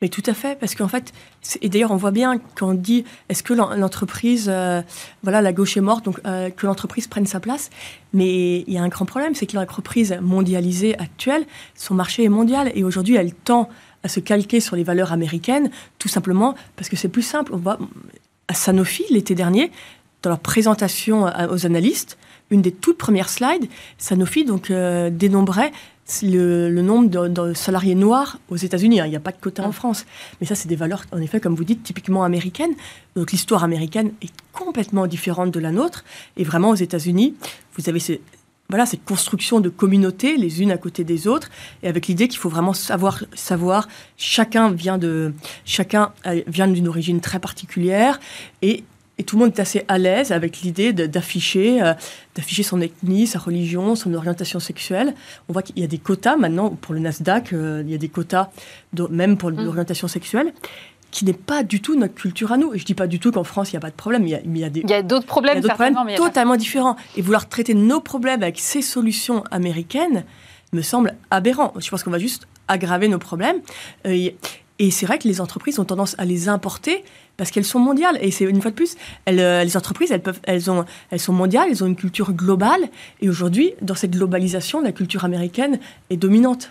Mais tout à fait, parce qu'en fait, et d'ailleurs on voit bien quand on dit est-ce que l'entreprise, euh, voilà, la gauche est morte, donc euh, que l'entreprise prenne sa place. Mais il y a un grand problème, c'est que l'entreprise mondialisée actuelle, son marché est mondial et aujourd'hui elle tend à se calquer sur les valeurs américaines, tout simplement parce que c'est plus simple. On voit à Sanofi l'été dernier, dans leur présentation aux analystes, une des toutes premières slides, Sanofi donc euh, dénombrait le, nombre de, salariés noirs aux États-Unis. Hein. Il n'y a pas de quota en France. Mais ça, c'est des valeurs, en effet, comme vous dites, typiquement américaines. Donc l'histoire américaine est complètement différente de la nôtre. Et vraiment, aux États-Unis, vous avez ces, voilà, cette construction de communautés les unes à côté des autres, et avec l'idée qu'il faut vraiment savoir, savoir, chacun vient de, chacun vient d'une origine très particulière, et, et, tout le monde est assez à l'aise avec l'idée d'afficher, euh, d'afficher son ethnie, sa religion, son orientation sexuelle. On voit qu'il y a des quotas maintenant pour le Nasdaq, euh, il y a des quotas même pour mmh. l'orientation sexuelle qui n'est pas du tout notre culture à nous. Et je dis pas du tout qu'en France, il n'y a pas de problème. Il y a, il y a, des, il y a d'autres problèmes, problèmes totalement différents. Et vouloir traiter nos problèmes avec ces solutions américaines me semble aberrant. Je pense qu'on va juste aggraver nos problèmes. Euh, et c'est vrai que les entreprises ont tendance à les importer parce qu'elles sont mondiales. Et c'est une fois de plus, euh, les entreprises, elles, peuvent, elles, ont, elles sont mondiales, elles ont une culture globale. Et aujourd'hui, dans cette globalisation, la culture américaine est dominante.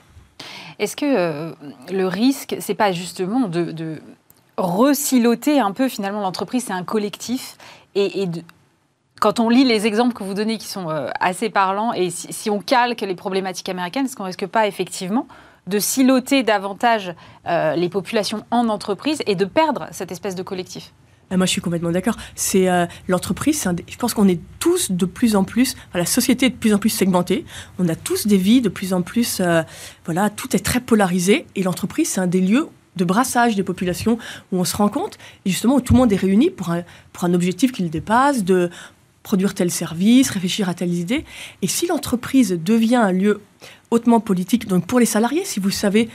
Est-ce que euh, le risque, c'est pas justement de, de resiloter un peu finalement l'entreprise, c'est un collectif? Et, quand on lit les exemples que vous donnez qui sont euh, assez parlants, et si, on calque les problématiques américaines, est-ce qu'on risque pas effectivement de siloter davantage euh, les populations en entreprise et de perdre cette espèce de collectif ah, moi, je suis complètement d'accord. C'est euh, l'entreprise. Je pense qu'on est tous de plus en plus. la société est de plus en plus segmentée. On a tous des vies de plus en plus. voilà, tout est très polarisé. Et l'entreprise, c'est un des lieux de brassage des populations où on se rend compte, et justement où tout le monde est réuni pour un, pour un objectif qui le dépasse, de produire tel service, réfléchir à telle idée. Et si l'entreprise devient un lieu hautement politique, donc pour les salariés, si vous savez,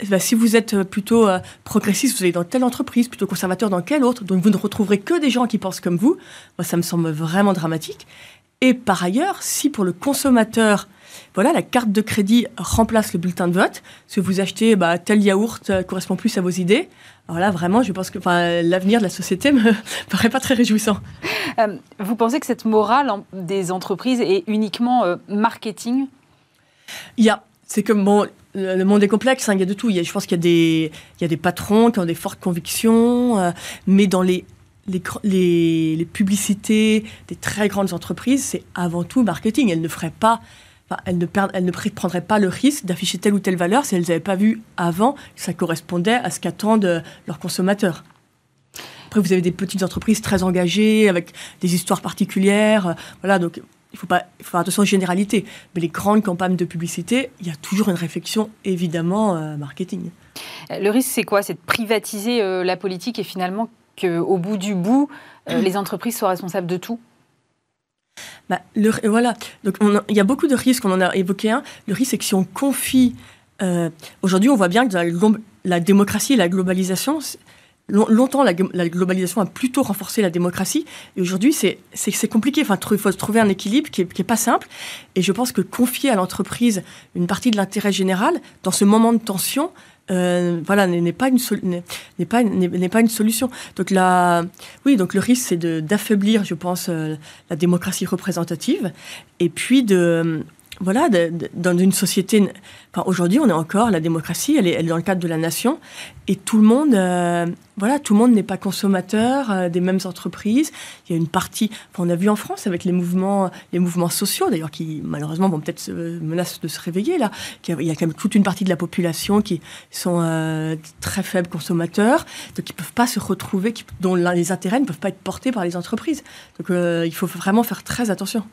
eh ben, si vous êtes plutôt euh, progressiste, vous allez dans telle entreprise, plutôt conservateur dans quelle autre, donc vous ne retrouverez que des gens qui pensent comme vous, moi ça me semble vraiment dramatique. Et par ailleurs, si pour le consommateur, voilà, la carte de crédit remplace le bulletin de vote, si vous achetez bah, tel yaourt euh, correspond plus à vos idées, alors là, vraiment, je pense que l'avenir de la société me paraît pas très réjouissant. Euh, vous pensez que cette morale des entreprises est uniquement euh, marketing? Il y a, c'est comme bon, le monde est complexe, hein, il y a de tout. Il y a, je pense qu'il y a des, il y a des patrons qui ont des fortes convictions, mais dans les les, les, publicités des très grandes entreprises, c'est avant tout marketing. Elles ne feraient pas, elles, ne elles ne prendraient pas le risque d'afficher telle ou telle valeur si elles n'avaient pas vu avant que ça correspondait à ce qu'attendent leurs consommateurs. Après, vous avez des petites entreprises très engagées, avec des histoires particulières. voilà, donc il faut, pas, il faut faire attention aux généralités. Mais les grandes campagnes de publicité, il y a toujours une réflexion, évidemment, euh, marketing. Le risque, c'est quoi? C'est de privatiser euh, la politique et finalement qu'au bout du bout, euh, les entreprises soient responsables de tout? Bah, le, Voilà. Donc, il y a beaucoup de risques, on en a évoqué un. Le risque, c'est que si on confie. Euh, aujourd'hui, on voit bien que la, démocratie et la globalisation. Longtemps, la, globalisation a plutôt renforcé la démocratie. Et aujourd'hui, c'est compliqué. Enfin, il faut trouver un équilibre qui n'est pas simple. Et je pense que confier à l'entreprise une partie de l'intérêt général, dans ce moment de tension, voilà, n'est pas une solution. Donc là, oui, donc le risque c'est d'affaiblir, je pense, euh, la démocratie représentative, et puis de voilà, dans une société. Aujourd'hui, on est encore la démocratie, elle est, dans le cadre de la nation, et tout le monde, euh, voilà, tout le monde n'est pas consommateur euh, des mêmes entreprises. Il y a une partie, on a vu en France avec les mouvements, les mouvements sociaux, d'ailleurs, qui malheureusement vont peut-être menacent de se réveiller là. Il y a quand même toute une partie de la population qui sont euh, très faibles consommateurs, donc qui peuvent pas se retrouver, dont les intérêts ne peuvent pas être portés par les entreprises. Donc il faut vraiment faire très attention.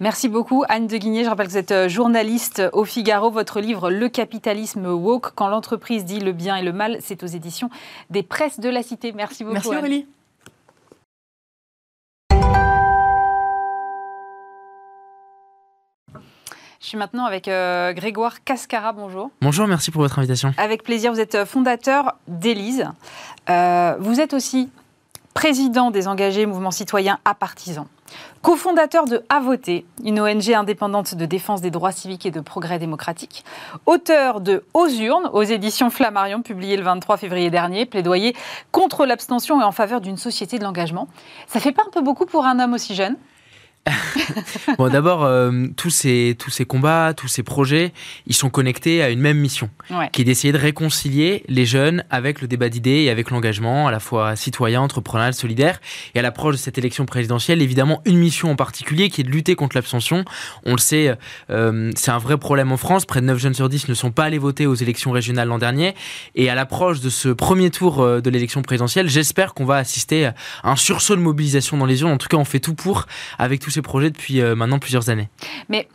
Merci beaucoup Anne de Guigné. Je rappelle que vous êtes euh, journaliste au Figaro. Votre livre Le capitalisme woke, quand l'entreprise dit le bien et le mal, c'est aux éditions des presses de la Cité. Merci beaucoup. Merci Aurélie. Je suis maintenant avec euh, Grégoire Cascara. Bonjour. Bonjour, merci pour votre invitation. Avec plaisir. Vous êtes euh, fondateur d'Élise. vous êtes aussi président des engagés mouvements citoyens à partisans. Co-fondateur de A Voter, une ONG indépendante de défense des droits civiques et de progrès démocratique. Auteur de Aux urnes, aux éditions Flammarion, publié le 23 février dernier, plaidoyer contre l'abstention et en faveur d'une société de l'engagement. Ça fait pas un peu beaucoup pour un homme aussi jeune? bon, d'abord, euh, tous, ces, tous ces combats, tous ces projets, ils sont connectés à une même mission, qui est d'essayer de réconcilier les jeunes avec le débat d'idées et avec l'engagement à la fois citoyen, entrepreneurial, solidaire. Et à l'approche de cette élection présidentielle, évidemment, une mission en particulier qui est de lutter contre l'abstention. On le sait, euh, c'est un vrai problème en France. Près de 9 jeunes sur 10 ne sont pas allés voter aux élections régionales l'an dernier. Et à l'approche de ce premier tour euh, de l'élection présidentielle, j'espère qu'on va assister à un sursaut de mobilisation dans les urnes. En tout cas, on fait tout pour, avec tous ces projets depuis euh, maintenant plusieurs années. Mais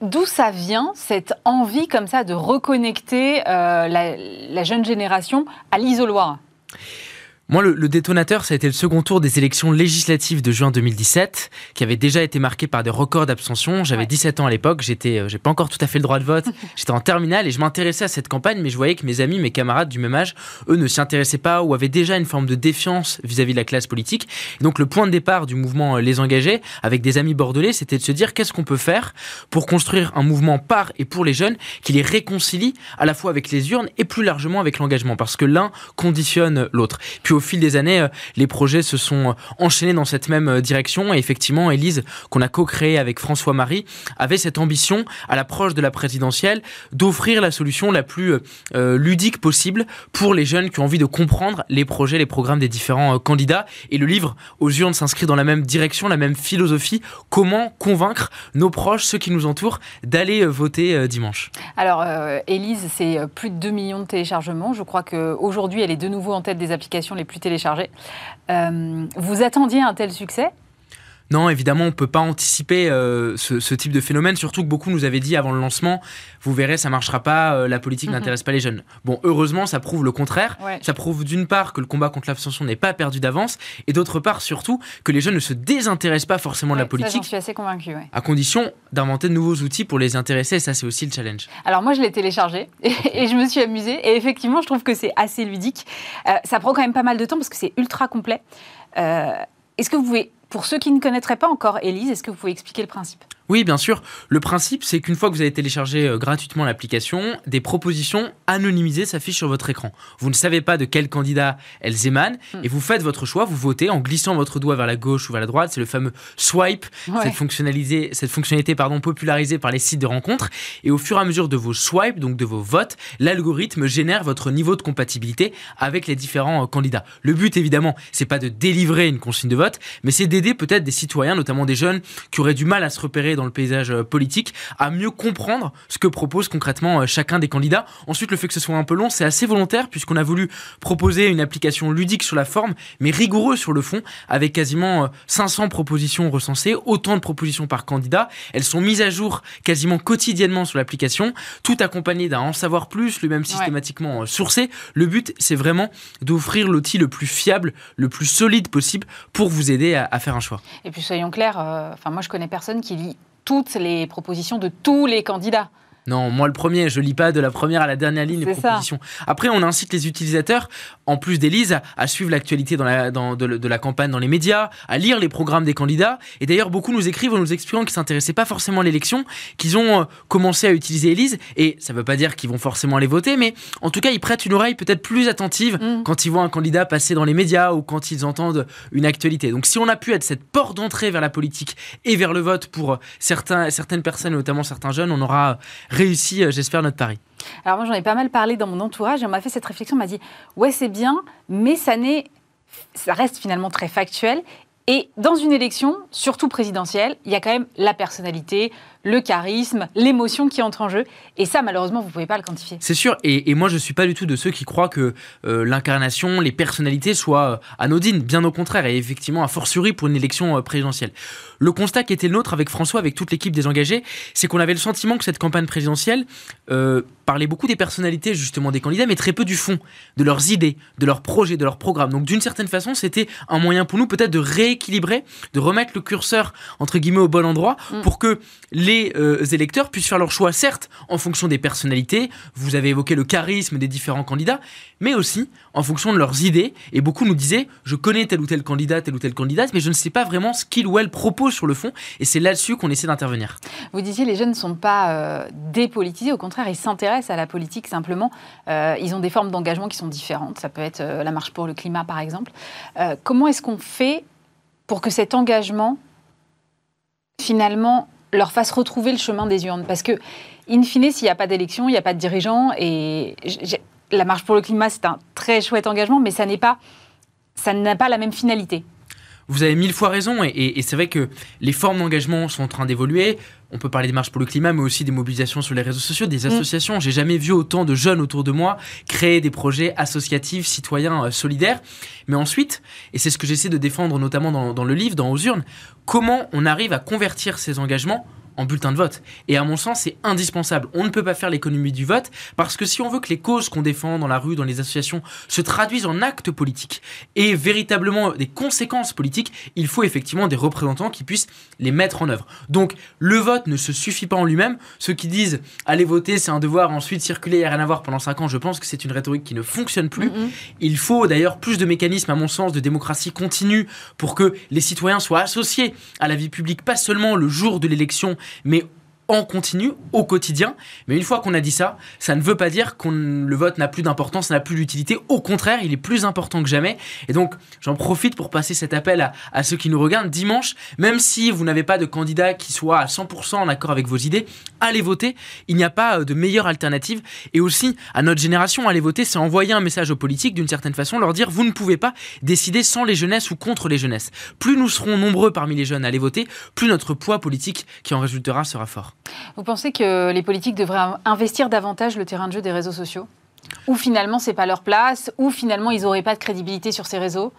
D'où ça vient, cette envie comme ça de reconnecter euh, la, la, jeune génération à l'isoloir? Moi, le, détonateur, ça a été le second tour des élections législatives de juin 2017, qui avait déjà été marqué par des records d'abstention. J'avais 17 ans à l'époque, j'étais, euh, j'ai pas encore tout à fait le droit de vote. J'étais en terminale et je m'intéressais à cette campagne, mais je voyais que mes amis, mes camarades du même âge, eux ne s'y intéressaient pas ou avaient déjà une forme de défiance vis-à-vis de la classe politique. donc, le point de départ du mouvement euh, Les Engagés, avec des amis bordelais, c'était de se dire qu'est-ce qu'on peut faire pour construire un mouvement par et pour les jeunes qui les réconcilie à la fois avec les urnes et plus largement avec l'engagement, parce que l'un conditionne l'autre. Puis au fil des années, euh, les projets se sont euh, enchaînés dans cette même euh, direction. Et effectivement, Élise, qu'on a co-créée avec François-Marie, avait cette ambition, à l'approche de la présidentielle, d'offrir la solution la plus ludique possible pour les jeunes qui ont envie de comprendre les projets, les programmes des différents candidats. Et le livre aux urnes s'inscrit dans la même direction, la même philosophie. Comment convaincre nos proches, ceux qui nous entourent, d'aller voter dimanche? Alors, Élise, c'est plus de 2 millions de téléchargements. Je crois qu'aujourd'hui, elle est de nouveau en tête des applications les plus téléchargées euh, vous attendiez un tel succès? Non, évidemment, on peut pas anticiper euh, ce, type de phénomène, surtout que beaucoup nous avaient dit avant le lancement, vous verrez, ça marchera pas, euh, la politique mhm. n'intéresse pas les jeunes. Bon, heureusement, ça prouve le contraire. Ça prouve d'une part que le combat contre l'abstention n'est pas perdu d'avance, et d'autre part surtout que les jeunes ne se désintéressent pas forcément de la politique. je suis assez convaincu. À condition d'inventer de nouveaux outils pour les intéresser, et ça c'est aussi le challenge. Alors moi, je l'ai téléchargé et, je me suis amusée, et effectivement, je trouve que c'est assez ludique. Euh, ça prend quand même pas mal de temps parce que c'est ultra complet. Est-ce que vous pouvez Pour ceux qui ne connaîtraient pas encore Elise, est-ce que vous pouvez expliquer le principe? Oui, bien sûr. Le principe, c'est qu'une fois que vous avez téléchargé euh, gratuitement l'application, des propositions anonymisées s'affichent sur votre écran. Vous ne savez pas de quel candidat elles émanent hmm. et vous faites votre choix, vous votez en glissant votre doigt vers la gauche ou vers la droite. C'est le fameux swipe, cette, fonctionnalité, cette fonctionnalité pardon, popularisée par les sites de rencontres. Et au fur et à mesure de vos swipes, donc de vos votes, l'algorithme génère votre niveau de compatibilité avec les différents euh, candidats. Le but, évidemment, c'est pas de délivrer une consigne de vote, mais c'est d'aider peut-être des citoyens, notamment des jeunes, qui auraient du mal à se repérer dans le paysage euh, politique, à mieux comprendre ce que propose concrètement euh, chacun des candidats. Ensuite, le fait que ce soit un peu long, c'est assez volontaire puisqu'on a voulu proposer une application ludique sur la forme, mais rigoureuse sur le fond, avec quasiment 500 euh, propositions recensées, autant de propositions par candidat. Elles sont mises à jour quasiment quotidiennement sur l'application, tout accompagné d'un en savoir plus, lui-même systématiquement sourcé. Le but, c'est vraiment d'offrir l'outil le plus fiable, le plus solide possible pour vous aider à, faire un choix. Et puis soyons clairs, enfin moi je connais personne qui lit toutes les propositions de tous les candidats. Non, moi le premier, je lis pas de la première à la dernière ligne les propositions. Après, on incite les utilisateurs, en plus d'Élise, à, suivre l'actualité dans la, dans, de, la campagne dans les médias, à lire les programmes des candidats. Et d'ailleurs, beaucoup nous écrivent en nous expliquant qu'ils s'intéressaient pas forcément à l'élection, qu'ils ont euh, commencé à utiliser Élise. Et ça veut pas dire qu'ils vont forcément aller voter, mais en tout cas, ils prêtent une oreille peut-être plus attentive mm. quand ils voient un candidat passer dans les médias ou quand ils entendent une actualité. Donc, si on a pu être cette porte d'entrée vers la politique et vers le vote pour euh, certains, certaines personnes, notamment certains jeunes, on aura réussi, euh, j'espère, notre pari. Alors moi, j'en ai pas mal parlé dans mon entourage et on m'a fait cette réflexion, on m'a dit, ouais, c'est bien, mais ça ça reste finalement très factuel et dans une élection, surtout présidentielle, il y a quand même la personnalité, le charisme, l'émotion qui entre en jeu. Et ça, malheureusement, vous ne pouvez pas le quantifier. C'est sûr. Et, moi, je ne suis pas du tout de ceux qui croient que euh, l'incarnation, les personnalités soient euh, anodines. Bien au contraire. Et effectivement, a fortiori pour une élection euh, présidentielle. Le constat qui était le nôtre avec François, avec toute l'équipe des engagés, c'est qu'on avait le sentiment que cette campagne présidentielle parlait beaucoup des personnalités, justement, des candidats, mais très peu du fond, de leurs idées, de leurs projets, de leurs programmes. Donc, d'une certaine façon, c'était un moyen pour nous peut-être de rééquilibrer, de remettre le curseur, entre guillemets, au bon endroit, mm. pour que les euh, électeurs puissent faire leur choix, certes, en fonction des personnalités, vous avez évoqué le charisme des différents candidats, mais aussi en fonction de leurs idées. Et beaucoup nous disaient, je connais tel ou tel candidat, tel ou tel candidate, mais je ne sais pas vraiment ce qu'il ou elle propose sur le fond, et c'est là-dessus qu'on essaie d'intervenir. Vous disiez, les jeunes ne sont pas euh, dépolitisés, au contraire, ils s'intéressent à la politique simplement. Euh, ils ont des formes d'engagement qui sont différentes. Ça peut être la marche pour le climat, par exemple. comment est-ce qu'on fait pour que cet engagement, finalement, leur fasse retrouver le chemin des urnes. Parce que, in fine, s'il n'y a pas d'élection, il n'y a pas de dirigeants. Et la marche pour le climat, c'est un très chouette engagement, mais ça n'est pas, ça n'a pas la même finalité. Vous avez mille fois raison, et, c'est vrai que les formes d'engagement sont en train d'évoluer. On peut parler des marches pour le climat, mais aussi des mobilisations sur les réseaux sociaux, des mm. associations. J'ai jamais vu autant de jeunes autour de moi créer des projets associatifs, citoyens, euh, solidaires. Mais ensuite, et c'est ce que j'essaie de défendre notamment dans, dans le livre, dans Aux urnes, comment on arrive à convertir ces engagements en bulletin de vote. Et à mon sens, c'est indispensable. On ne peut pas faire l'économie du vote parce que si on veut que les causes qu'on défend dans la rue, dans les associations, se traduisent en actes politiques et véritablement des conséquences politiques, il faut effectivement des représentants qui puissent les mettre en œuvre. Donc le vote ne se suffit pas en lui-même. Ceux qui disent aller voter, c'est un devoir, ensuite circuler, il n'y a rien à voir pendant 5 ans, je pense que c'est une rhétorique qui ne fonctionne plus. Il faut d'ailleurs plus de mécanismes, à mon sens, de démocratie continue pour que les citoyens soient associés à la vie publique, pas seulement le jour de l'élection mais en continu, au quotidien. Mais une fois qu'on a dit ça, ça ne veut pas dire que le vote n'a plus d'importance, n'a plus d'utilité. Au contraire, il est plus important que jamais. Et donc, j'en profite pour passer cet appel à, ceux qui nous regardent. Dimanche, même si vous n'avez pas de candidat qui soit à 100% en accord avec vos idées, allez voter. Il n'y a pas euh, de meilleure alternative. Et aussi, à notre génération, aller voter, c'est envoyer un message aux politiques d'une certaine façon, leur dire, vous ne pouvez pas décider sans les jeunesses ou contre les jeunesses. Plus nous serons nombreux parmi les jeunes à aller voter, plus notre poids politique qui en résultera sera fort. Vous pensez que les politiques devraient investir davantage le terrain de jeu des réseaux sociaux? Ou finalement, c'est pas leur place? Ou finalement, ils n'auraient pas de crédibilité sur ces réseaux?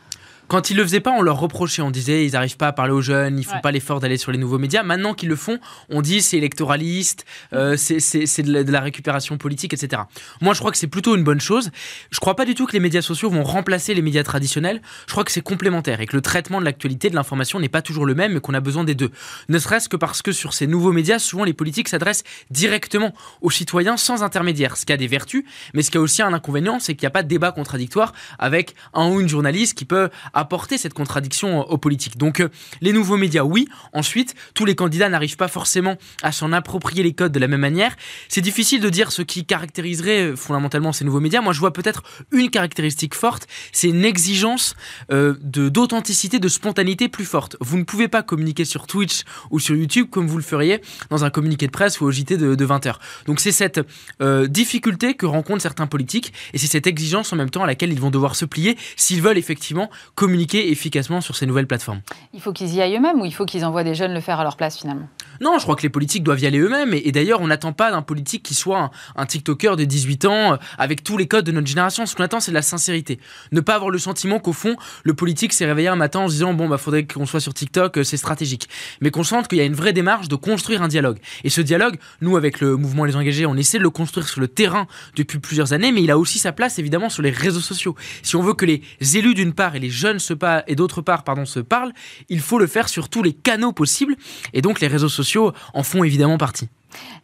Quand ils le faisaient pas, on leur reprochait, on disait ils n'arrivent pas à parler aux jeunes, ils font pas l'effort d'aller sur les nouveaux médias. Maintenant qu'ils le font, on dit c'est électoraliste, euh, c'est de, la récupération politique, etc. Moi, je crois que c'est plutôt une bonne chose. Je crois pas du tout que les médias sociaux vont remplacer les médias traditionnels. Je crois que c'est complémentaire et que le traitement de l'actualité, de l'information n'est pas toujours le même, mais qu'on a besoin des deux. Ne serait-ce que parce que sur ces nouveaux médias, souvent les politiques s'adressent directement aux citoyens sans intermédiaire, ce qui a des vertus, mais ce qui a aussi un inconvénient, c'est qu'il n'y a pas de débat contradictoire avec un ou une journaliste qui peut apporter cette contradiction aux politiques. Donc les nouveaux médias, oui. Ensuite, tous les candidats n'arrivent pas forcément à s'en approprier les codes de la même manière. C'est difficile de dire ce qui caractériserait fondamentalement ces nouveaux médias. Moi, je vois peut-être une caractéristique forte, c'est une exigence de d'authenticité, de spontanéité plus forte. Vous ne pouvez pas communiquer sur Twitch ou sur YouTube comme vous le feriez dans un communiqué de presse ou au JT de, 20h. Donc c'est cette euh, difficulté que rencontrent certains politiques et c'est cette exigence en même temps à laquelle ils vont devoir se plier s'ils veulent effectivement communiquer efficacement sur ces nouvelles plateformes. Il faut qu'ils y aillent eux-mêmes ou il faut qu'ils envoient des jeunes le faire à leur place finalement? Non, je crois que les politiques doivent y aller eux-mêmes et, d'ailleurs on n'attend pas d'un politique qui soit un, TikToker de 18 ans euh, avec tous les codes de notre génération. Ce qu'on attend c'est de la sincérité. Ne pas avoir le sentiment qu'au fond le politique s'est réveillé un matin en se disant bon bah faudrait qu'on soit sur TikTok, euh, c'est stratégique. Mais qu'on sente qu'il y a une vraie démarche de construire un dialogue. Et ce dialogue, nous, avec le mouvement Les Engagés, on essaie de le construire sur le terrain depuis plusieurs années, mais il a aussi sa place, évidemment, sur les réseaux sociaux. Si on veut que les élus, d'une part, et les jeunes se et d'autre part, pardon, se parlent, il faut le faire sur tous les canaux possibles. Et donc, les réseaux sociaux en font évidemment partie.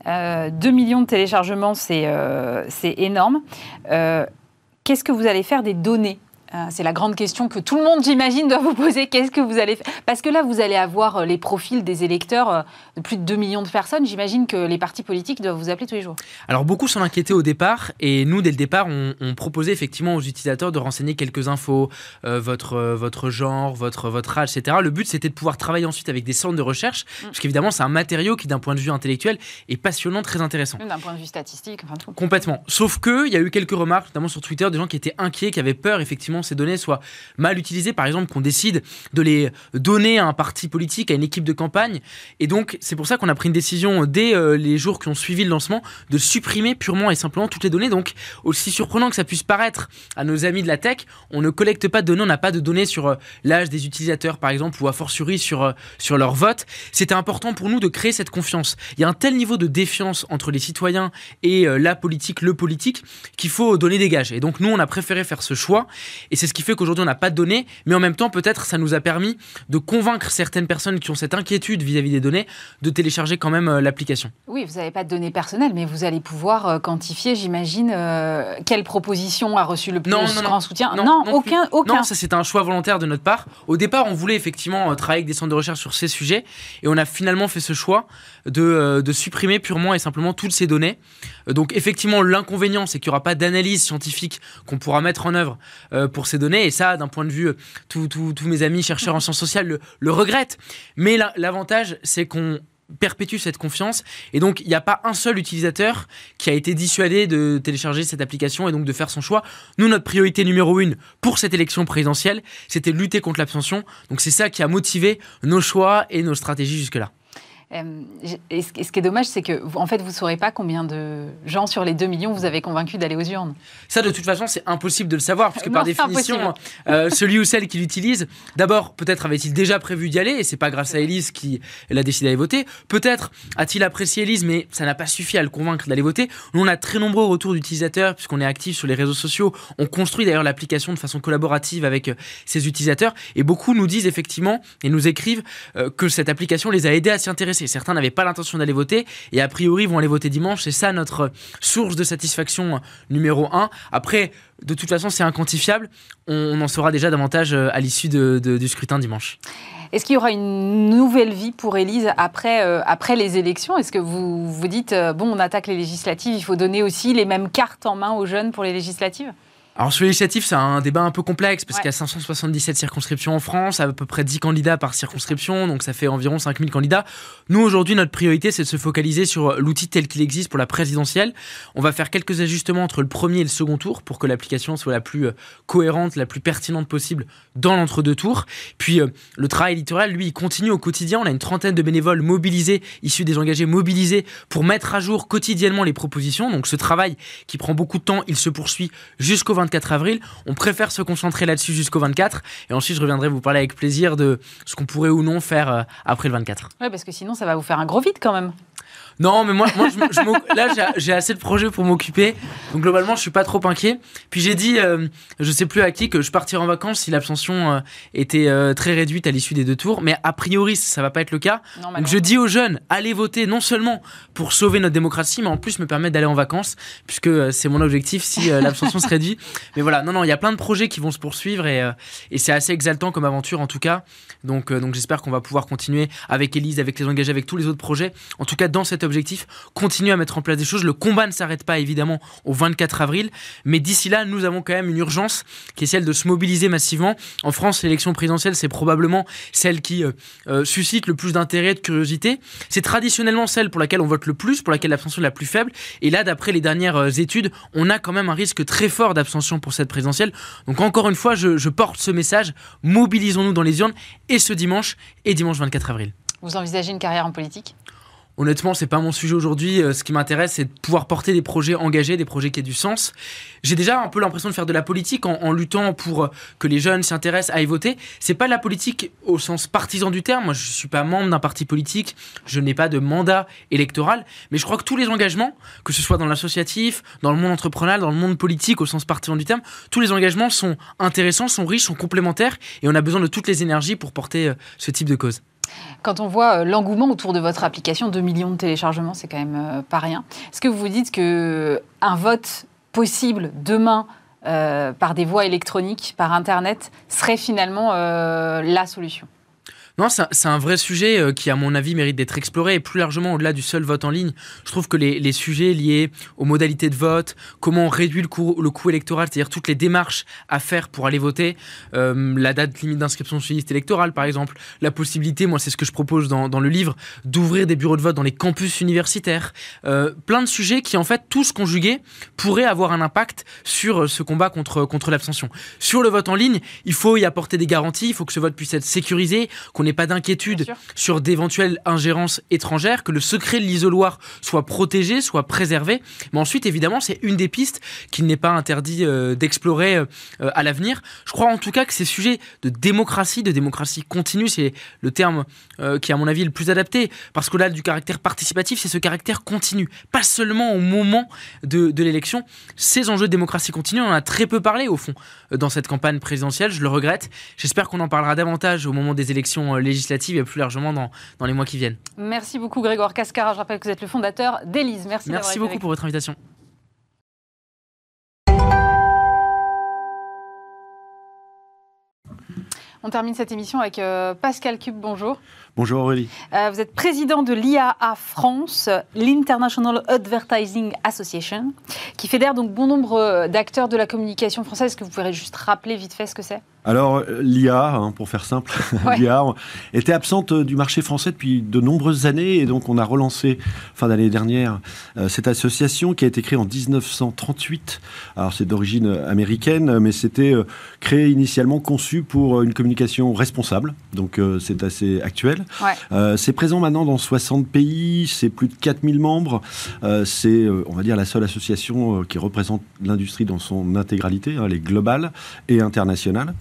Euh, 2 millions de téléchargements, c'est euh, énorme. Euh, qu'est-ce que vous allez faire des données? C'est la grande question que tout le monde, j'imagine, doit vous poser. Qu'est-ce que vous allez faire? Parce que là, vous allez avoir euh, les profils des électeurs euh, de plus de 2 millions de personnes. J'imagine que les partis politiques doivent vous appeler tous les jours. Alors, beaucoup s'en inquiétaient au départ. Et nous, dès le départ, on, proposait effectivement aux utilisateurs de renseigner quelques infos, votre, votre genre, votre, votre âge, etc. Le but, c'était de pouvoir travailler ensuite avec des centres de recherche. Mm. Parce qu'évidemment, c'est un matériau qui, d'un point de vue intellectuel, est passionnant, très intéressant. D'un point de vue statistique, enfin tout. Complètement. Sauf qu'il y a eu quelques remarques, notamment sur Twitter, des gens qui étaient inquiets, qui avaient peur, effectivement, ces données soient mal utilisées, par exemple qu'on décide de les donner à un parti politique, à une équipe de campagne. Et donc c'est pour ça qu'on a pris une décision dès euh, les jours qui ont suivi le lancement de supprimer purement et simplement toutes les données. Donc aussi surprenant que ça puisse paraître à nos amis de la tech, on ne collecte pas de données, on n'a pas de données sur euh, l'âge des utilisateurs par exemple ou a fortiori sur, euh, sur leur vote. C'était important pour nous de créer cette confiance. Il y a un tel niveau de défiance entre les citoyens et la politique, le politique, qu'il faut donner des gages. Et donc nous on a préféré faire ce choix et c'est ce qui fait qu'aujourd'hui on n'a pas de données, mais en même temps peut-être ça nous a permis de convaincre certaines personnes qui ont cette inquiétude vis-à-vis des données de télécharger quand même euh, l'application. Oui, vous n'avez pas de données personnelles, mais vous allez pouvoir euh, quantifier, j'imagine, euh, quelle proposition a reçu le plus grand soutien. Non, aucun, aucun. Non, ça c'est un choix volontaire de notre part. Au départ, on voulait effectivement travailler avec des centres de recherche sur ces sujets, et on a finalement fait ce choix de, de supprimer purement et simplement toutes ces données. Donc effectivement, l'inconvénient, c'est qu'il n'y aura pas d'analyse scientifique qu'on pourra mettre en œuvre pour ces données, et ça, d'un point de vue, tous mes amis chercheurs en sciences sociales le, regrettent. Mais l'avantage, c'est qu'on perpétue cette confiance. Et donc, il n'y a pas un seul utilisateur qui a été dissuadé de télécharger cette application et donc de faire son choix. Nous, notre priorité numéro une pour cette élection présidentielle, c'était lutter contre l'abstention. Donc, c'est ça qui a motivé nos choix et nos stratégies jusque-là. Euh, et ce qui est dommage, c'est que en fait, vous ne saurez pas combien de gens sur les 2 millions vous avez convaincu d'aller aux urnes. Ça, de toute façon, c'est impossible de le savoir, parce que par définition, euh, celui ou celle qui l'utilise, d'abord, peut-être avait-il déjà prévu d'y aller, et c'est pas grâce à Elise qui l'a décidé d'aller voter. Peut-être a-t-il apprécié Elise, mais ça n'a pas suffi à le convaincre d'aller voter. Nous, on a très nombreux retours d'utilisateurs, puisqu'on est actif sur les réseaux sociaux. On construit d'ailleurs l'application de façon collaborative avec ses euh, utilisateurs, et beaucoup nous disent effectivement, et nous écrivent, que cette application les a aidés à s'y intéresser Certains n'avaient pas l'intention d'aller voter et a priori vont aller voter dimanche. C'est ça notre source de satisfaction numéro un. Après, de toute façon, c'est inquantifiable. On, en saura déjà davantage euh, à l'issue du scrutin dimanche. Est-ce qu'il y aura une nouvelle vie pour Élise après, euh, après les élections? Est-ce que vous vous dites, euh, bon, on attaque les législatives, il faut donner aussi les mêmes cartes en main aux jeunes pour les législatives? Alors sur l'initiative, c'est un débat un peu complexe parce qu'il y a 577 circonscriptions en France, à peu près 10 candidats par circonscription, donc ça fait environ 5000 candidats. Nous aujourd'hui, notre priorité, c'est de se focaliser sur l'outil tel qu'il existe pour la présidentielle. On va faire quelques ajustements entre le premier et le second tour pour que l'application soit la plus euh, cohérente, la plus pertinente possible dans l'entre-deux tours. Puis euh, le travail électoral, lui, il continue au quotidien. On a une trentaine de bénévoles mobilisés, issus des engagés mobilisés pour mettre à jour quotidiennement les propositions. Donc ce travail qui prend beaucoup de temps, il se poursuit jusqu'au 24 avril. On préfère se concentrer là-dessus jusqu'au 24. Et ensuite, je reviendrai vous parler avec plaisir de ce qu'on pourrait ou non faire euh, après le 24. Oui, parce que sinon, ça va vous faire un gros vide quand même. Non, mais moi, moi je, là, j'ai assez de projets pour m'occuper. Donc, globalement, je suis pas trop inquiet. Puis, j'ai dit, euh, je sais plus à qui, que je partirais en vacances si l'abstention euh, était euh, très réduite à l'issue des deux tours. Mais a priori, ça va pas être le cas. donc, je dis aux jeunes, allez voter non seulement pour sauver notre démocratie, mais en plus me permettre d'aller en vacances, puisque c'est mon objectif si l'abstention se réduit. Mais voilà, non, non, il y a plein de projets qui vont se poursuivre et, et c'est assez exaltant comme aventure en tout cas. Donc, donc j'espère qu'on va pouvoir continuer avec Elise, avec les engagés, avec tous les autres projets. En tout cas, dans cette objectif, continuer à mettre en place des choses. Le combat ne s'arrête pas évidemment au 24 avril, mais d'ici là, nous avons quand même une urgence qui est celle de se mobiliser massivement. En France, l'élection présidentielle, c'est probablement celle qui euh, euh, suscite le plus d'intérêt, de curiosité. C'est traditionnellement celle pour laquelle on vote le plus, pour laquelle l'abstention est la plus faible. Et là, d'après les dernières euh, études, on a quand même un risque très fort d'abstention pour cette présidentielle. Donc encore une fois, je, porte ce message. Mobilisons-nous dans les urnes ce dimanche et dimanche 24 avril. Vous envisagez une carrière en politique? Honnêtement, c'est pas mon sujet aujourd'hui. Euh, ce qui m'intéresse, c'est de pouvoir porter des projets engagés, des projets qui aient du sens. J'ai déjà un peu l'impression de faire de la politique en, luttant pour euh, que les jeunes s'intéressent à y voter. C'est pas la politique au sens partisan du terme. Moi, je suis pas membre d'un parti politique. Je n'ai pas de mandat électoral. Mais je crois que tous les engagements, que ce soit dans l'associatif, dans le monde entrepreneurial, dans le monde politique au sens partisan du terme, tous les engagements sont intéressants, sont riches, sont complémentaires et on a besoin de toutes les énergies pour porter euh, ce type de cause. Quand on voit euh, l'engouement autour de votre application, 2 millions de téléchargements, c'est quand même euh, pas rien. Est-ce que vous vous dites que un vote possible demain euh, par des voies électroniques, par Internet, serait finalement la solution? Non, c'est un vrai sujet euh, qui, à mon avis, mérite d'être exploré. Et plus largement, au-delà du seul vote en ligne, je trouve que les, sujets liés aux modalités de vote, comment on réduit le coût, le coût électoral, c'est-à-dire toutes les démarches à faire pour aller voter, euh, la date limite d'inscription sur liste électorale, par exemple, la possibilité, moi, c'est ce que je propose dans, le livre, d'ouvrir des bureaux de vote dans les campus universitaires. Euh, plein de sujets qui, en fait, tous conjugués, pourraient avoir un impact sur ce combat contre, contre l'abstention. Sur le vote en ligne, il faut y apporter des garanties, il faut que ce vote puisse être sécurisé, qu'on n'ait pas d'inquiétude sur d'éventuelles ingérences étrangères, que le secret de l'isoloir soit protégé, soit préservé. Mais ensuite, évidemment, c'est une des pistes qu'il n'est pas interdit euh, d'explorer euh, à l'avenir. Je crois en tout cas que ces sujets de démocratie, de démocratie continue, c'est le terme euh, qui, à mon avis, est le plus adapté, parce que là, du caractère participatif, c'est ce caractère continu, pas seulement au moment de, de l'élection. Ces enjeux de démocratie continue, on en a très peu parlé, au fond, dans cette campagne présidentielle, je le regrette. J'espère qu'on en parlera davantage au moment des élections législatives et plus largement dans, dans les mois qui viennent. Merci beaucoup Grégoire Cascara. Je rappelle que vous êtes le fondateur d'Élise. Merci, Merci beaucoup pour votre invitation. On termine cette émission avec euh, Pascal Cube. Bonjour. Bonjour Aurélie. Euh, vous êtes président de l'IAA France, l'International Advertising Association, qui fédère donc bon nombre d'acteurs de la communication française. Est-ce que vous pourriez juste rappeler vite fait ce que c'est? Alors, l'IA, hein, pour faire simple, l'IA était absente euh, du marché français depuis de nombreuses années et donc on a relancé fin d'année dernière euh, cette association qui a été créée en 1938. Alors, c'est d'origine américaine, mais c'était euh, créé initialement conçu pour une communication responsable, donc c'est assez actuel. C'est présent maintenant dans 60 pays, c'est plus de 4000 membres. c'est, on va dire, la seule association qui représente l'industrie dans son intégralité, hein, elle est globale et internationale.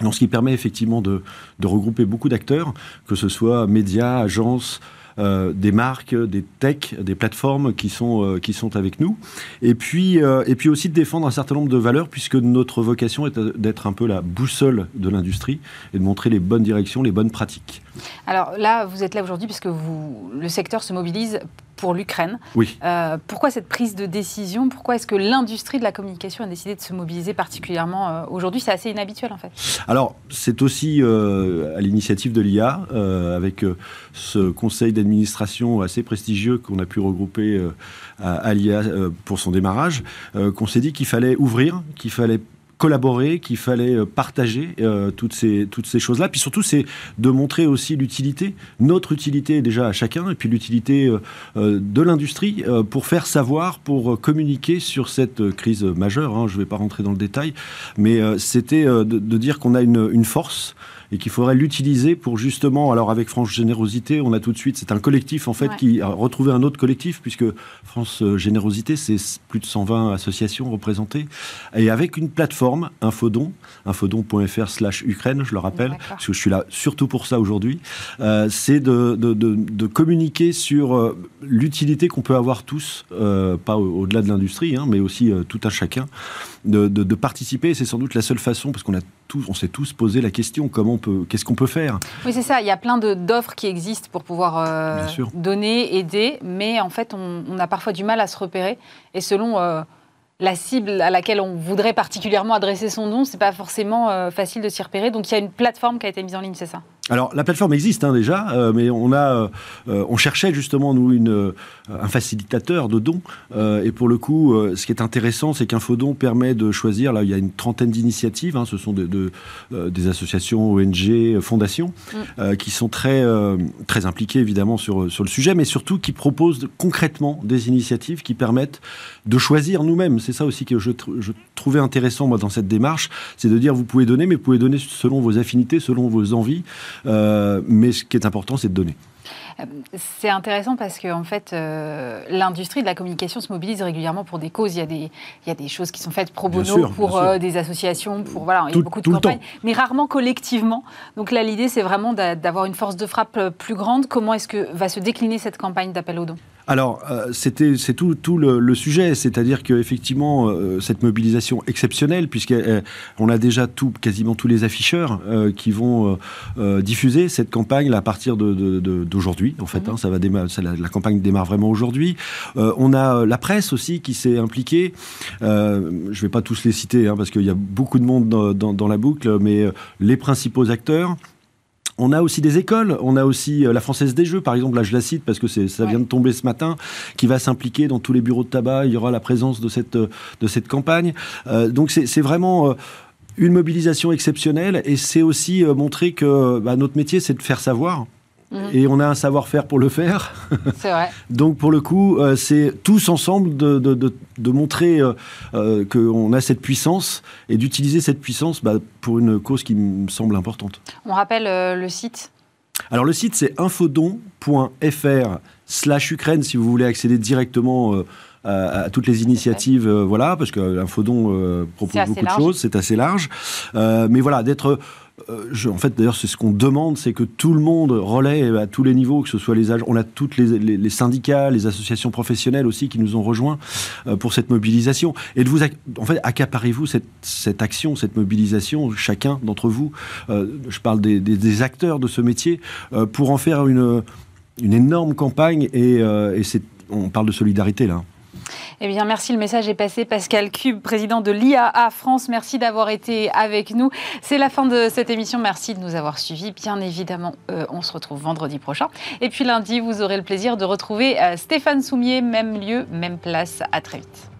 Ce qui permet effectivement de, regrouper beaucoup d'acteurs, que ce soit médias, agences, euh, des marques, des techs, des plateformes qui sont, euh, qui sont avec nous. Et puis, euh, et puis aussi de défendre un certain nombre de valeurs, puisque notre vocation est d'être un peu la boussole de l'industrie et de montrer les bonnes directions, les bonnes pratiques. Alors là, vous êtes là aujourd'hui puisque le secteur se mobilise pour l'Ukraine. Oui. Euh, pourquoi cette prise de décision? Pourquoi est-ce que l'industrie de la communication a décidé de se mobiliser particulièrement euh, aujourd'hui? C'est assez inhabituel en fait. Alors, c'est aussi euh, à l'initiative de l'IA, avec ce conseil d'administration assez prestigieux qu'on a pu regrouper à l'IA pour son démarrage, qu'on s'est dit qu'il fallait ouvrir, qu'il fallait collaborer, qu'il fallait euh, partager euh, toutes ces, toutes ces choses-là. Puis surtout, c'est de montrer aussi l'utilité, notre utilité déjà à chacun, et puis l'utilité euh, de l'industrie pour faire savoir, pour communiquer sur cette crise majeure. Hein. je ne vais pas rentrer dans le détail, mais c'était de, dire qu'on a une, une force et qu'il faudrait l'utiliser pour justement, alors avec France Générosité, on a tout de suite, c'est un collectif en fait qui a retrouvé un autre collectif puisque France Générosité, c'est plus de 120 associations représentées et avec une plateforme, Infodon, infodon.fr slash Ukraine, je le rappelle, parce que je suis là surtout pour ça aujourd'hui, euh, c'est de, de, de, communiquer sur euh, l'utilité qu'on peut avoir tous, euh, pas au-delà de l'industrie, hein, mais aussi tout un chacun, de, participer. C'est sans doute la seule façon, parce qu'on a tous, on s'est tous posé la question comment on peut, qu'est-ce qu'on peut faire? Oui, c'est ça. Il y a plein d'offres qui existent pour pouvoir donner, aider, mais en fait, on, on, a parfois du mal à se repérer. Et selon la cible à laquelle on voudrait particulièrement adresser son don, c'est pas forcément euh, facile de s'y repérer. Donc il y a une plateforme qui a été mise en ligne, c'est ça? Alors la plateforme existe hein, déjà, euh, mais on a, euh, on cherchait justement nous une, un facilitateur de dons. et pour le coup, ce qui est intéressant, c'est qu'Infodon permet de choisir. Là, il y a une trentaine d'initiatives. Hein, ce sont de, des associations, ONG, fondations, mm. qui sont très très impliquées évidemment sur sur le sujet, mais surtout qui proposent concrètement des initiatives qui permettent de choisir nous-mêmes. C'est ça aussi que je, je, trouvais intéressant moi dans cette démarche, c'est de dire vous pouvez donner, mais vous pouvez donner selon vos affinités, selon vos envies. Euh, mais ce qui est important, c'est de donner. Euh, c'est intéressant parce que en fait, euh, l'industrie de la communication se mobilise régulièrement pour des causes. Il y a des, il y a des choses qui sont faites pro bono pour des associations, pour voilà, il y a beaucoup de campagnes, mais rarement collectivement. Donc là, l'idée, c'est vraiment d'avoir une force de frappe plus grande. Comment est-ce que va se décliner cette campagne d'appel aux dons? Alors, euh, c'était, c'est tout, tout le, sujet, c'est-à-dire qu'effectivement, euh, cette mobilisation exceptionnelle, puisqu'on a déjà tout, quasiment tous les afficheurs euh, qui vont diffuser cette campagne à partir d'aujourd'hui, en fait, mhm. hein, ça va la, campagne démarre vraiment aujourd'hui. on a la presse aussi qui s'est impliquée. je ne vais pas tous les citer, hein, parce qu'il y a beaucoup de monde dans la boucle, mais les principaux acteurs. On a aussi des écoles, on a aussi euh, la Française des Jeux, par exemple, là je la cite parce que ça vient de tomber ce matin, qui va s'impliquer dans tous les bureaux de tabac, il y aura la présence de cette, euh, de cette campagne. Euh, donc c'est vraiment... une mobilisation exceptionnelle et c'est aussi montrer que bah, notre métier c'est de faire savoir Mhm. Et on a un savoir-faire pour le faire. C'est vrai. Donc pour le coup, euh, c'est tous ensemble de, de, montrer euh, euh, qu'on a cette puissance et d'utiliser cette puissance bah, pour une cause qui me semble importante. On rappelle le site Alors le site c'est infodon.fr slash Ukraine si vous voulez accéder directement à, toutes les initiatives, voilà, parce que l'infodon propose beaucoup de choses, c'est assez large. mais voilà, d'être euh, en fait, d'ailleurs, c'est ce qu'on demande, c'est que tout le monde relaie à tous les niveaux, que ce soit les agents, on a toutes les, syndicats, les associations professionnelles aussi qui nous ont rejoints euh, pour cette mobilisation. Et vous, en fait, accaparez-vous cette, action, cette mobilisation, chacun d'entre vous. Euh, je parle des, acteurs de ce métier pour en faire une, énorme campagne. Et, et on parle de solidarité là. Eh bien, merci. Le message est passé. Pascal Cube, président de l'IAA France, merci d'avoir été avec nous. C'est la fin de cette émission. Merci de nous avoir suivis. Bien évidemment, euh, on se retrouve vendredi prochain. Et puis lundi, vous aurez le plaisir de retrouver euh, Stéphane Soumier, même lieu, même place. À très vite.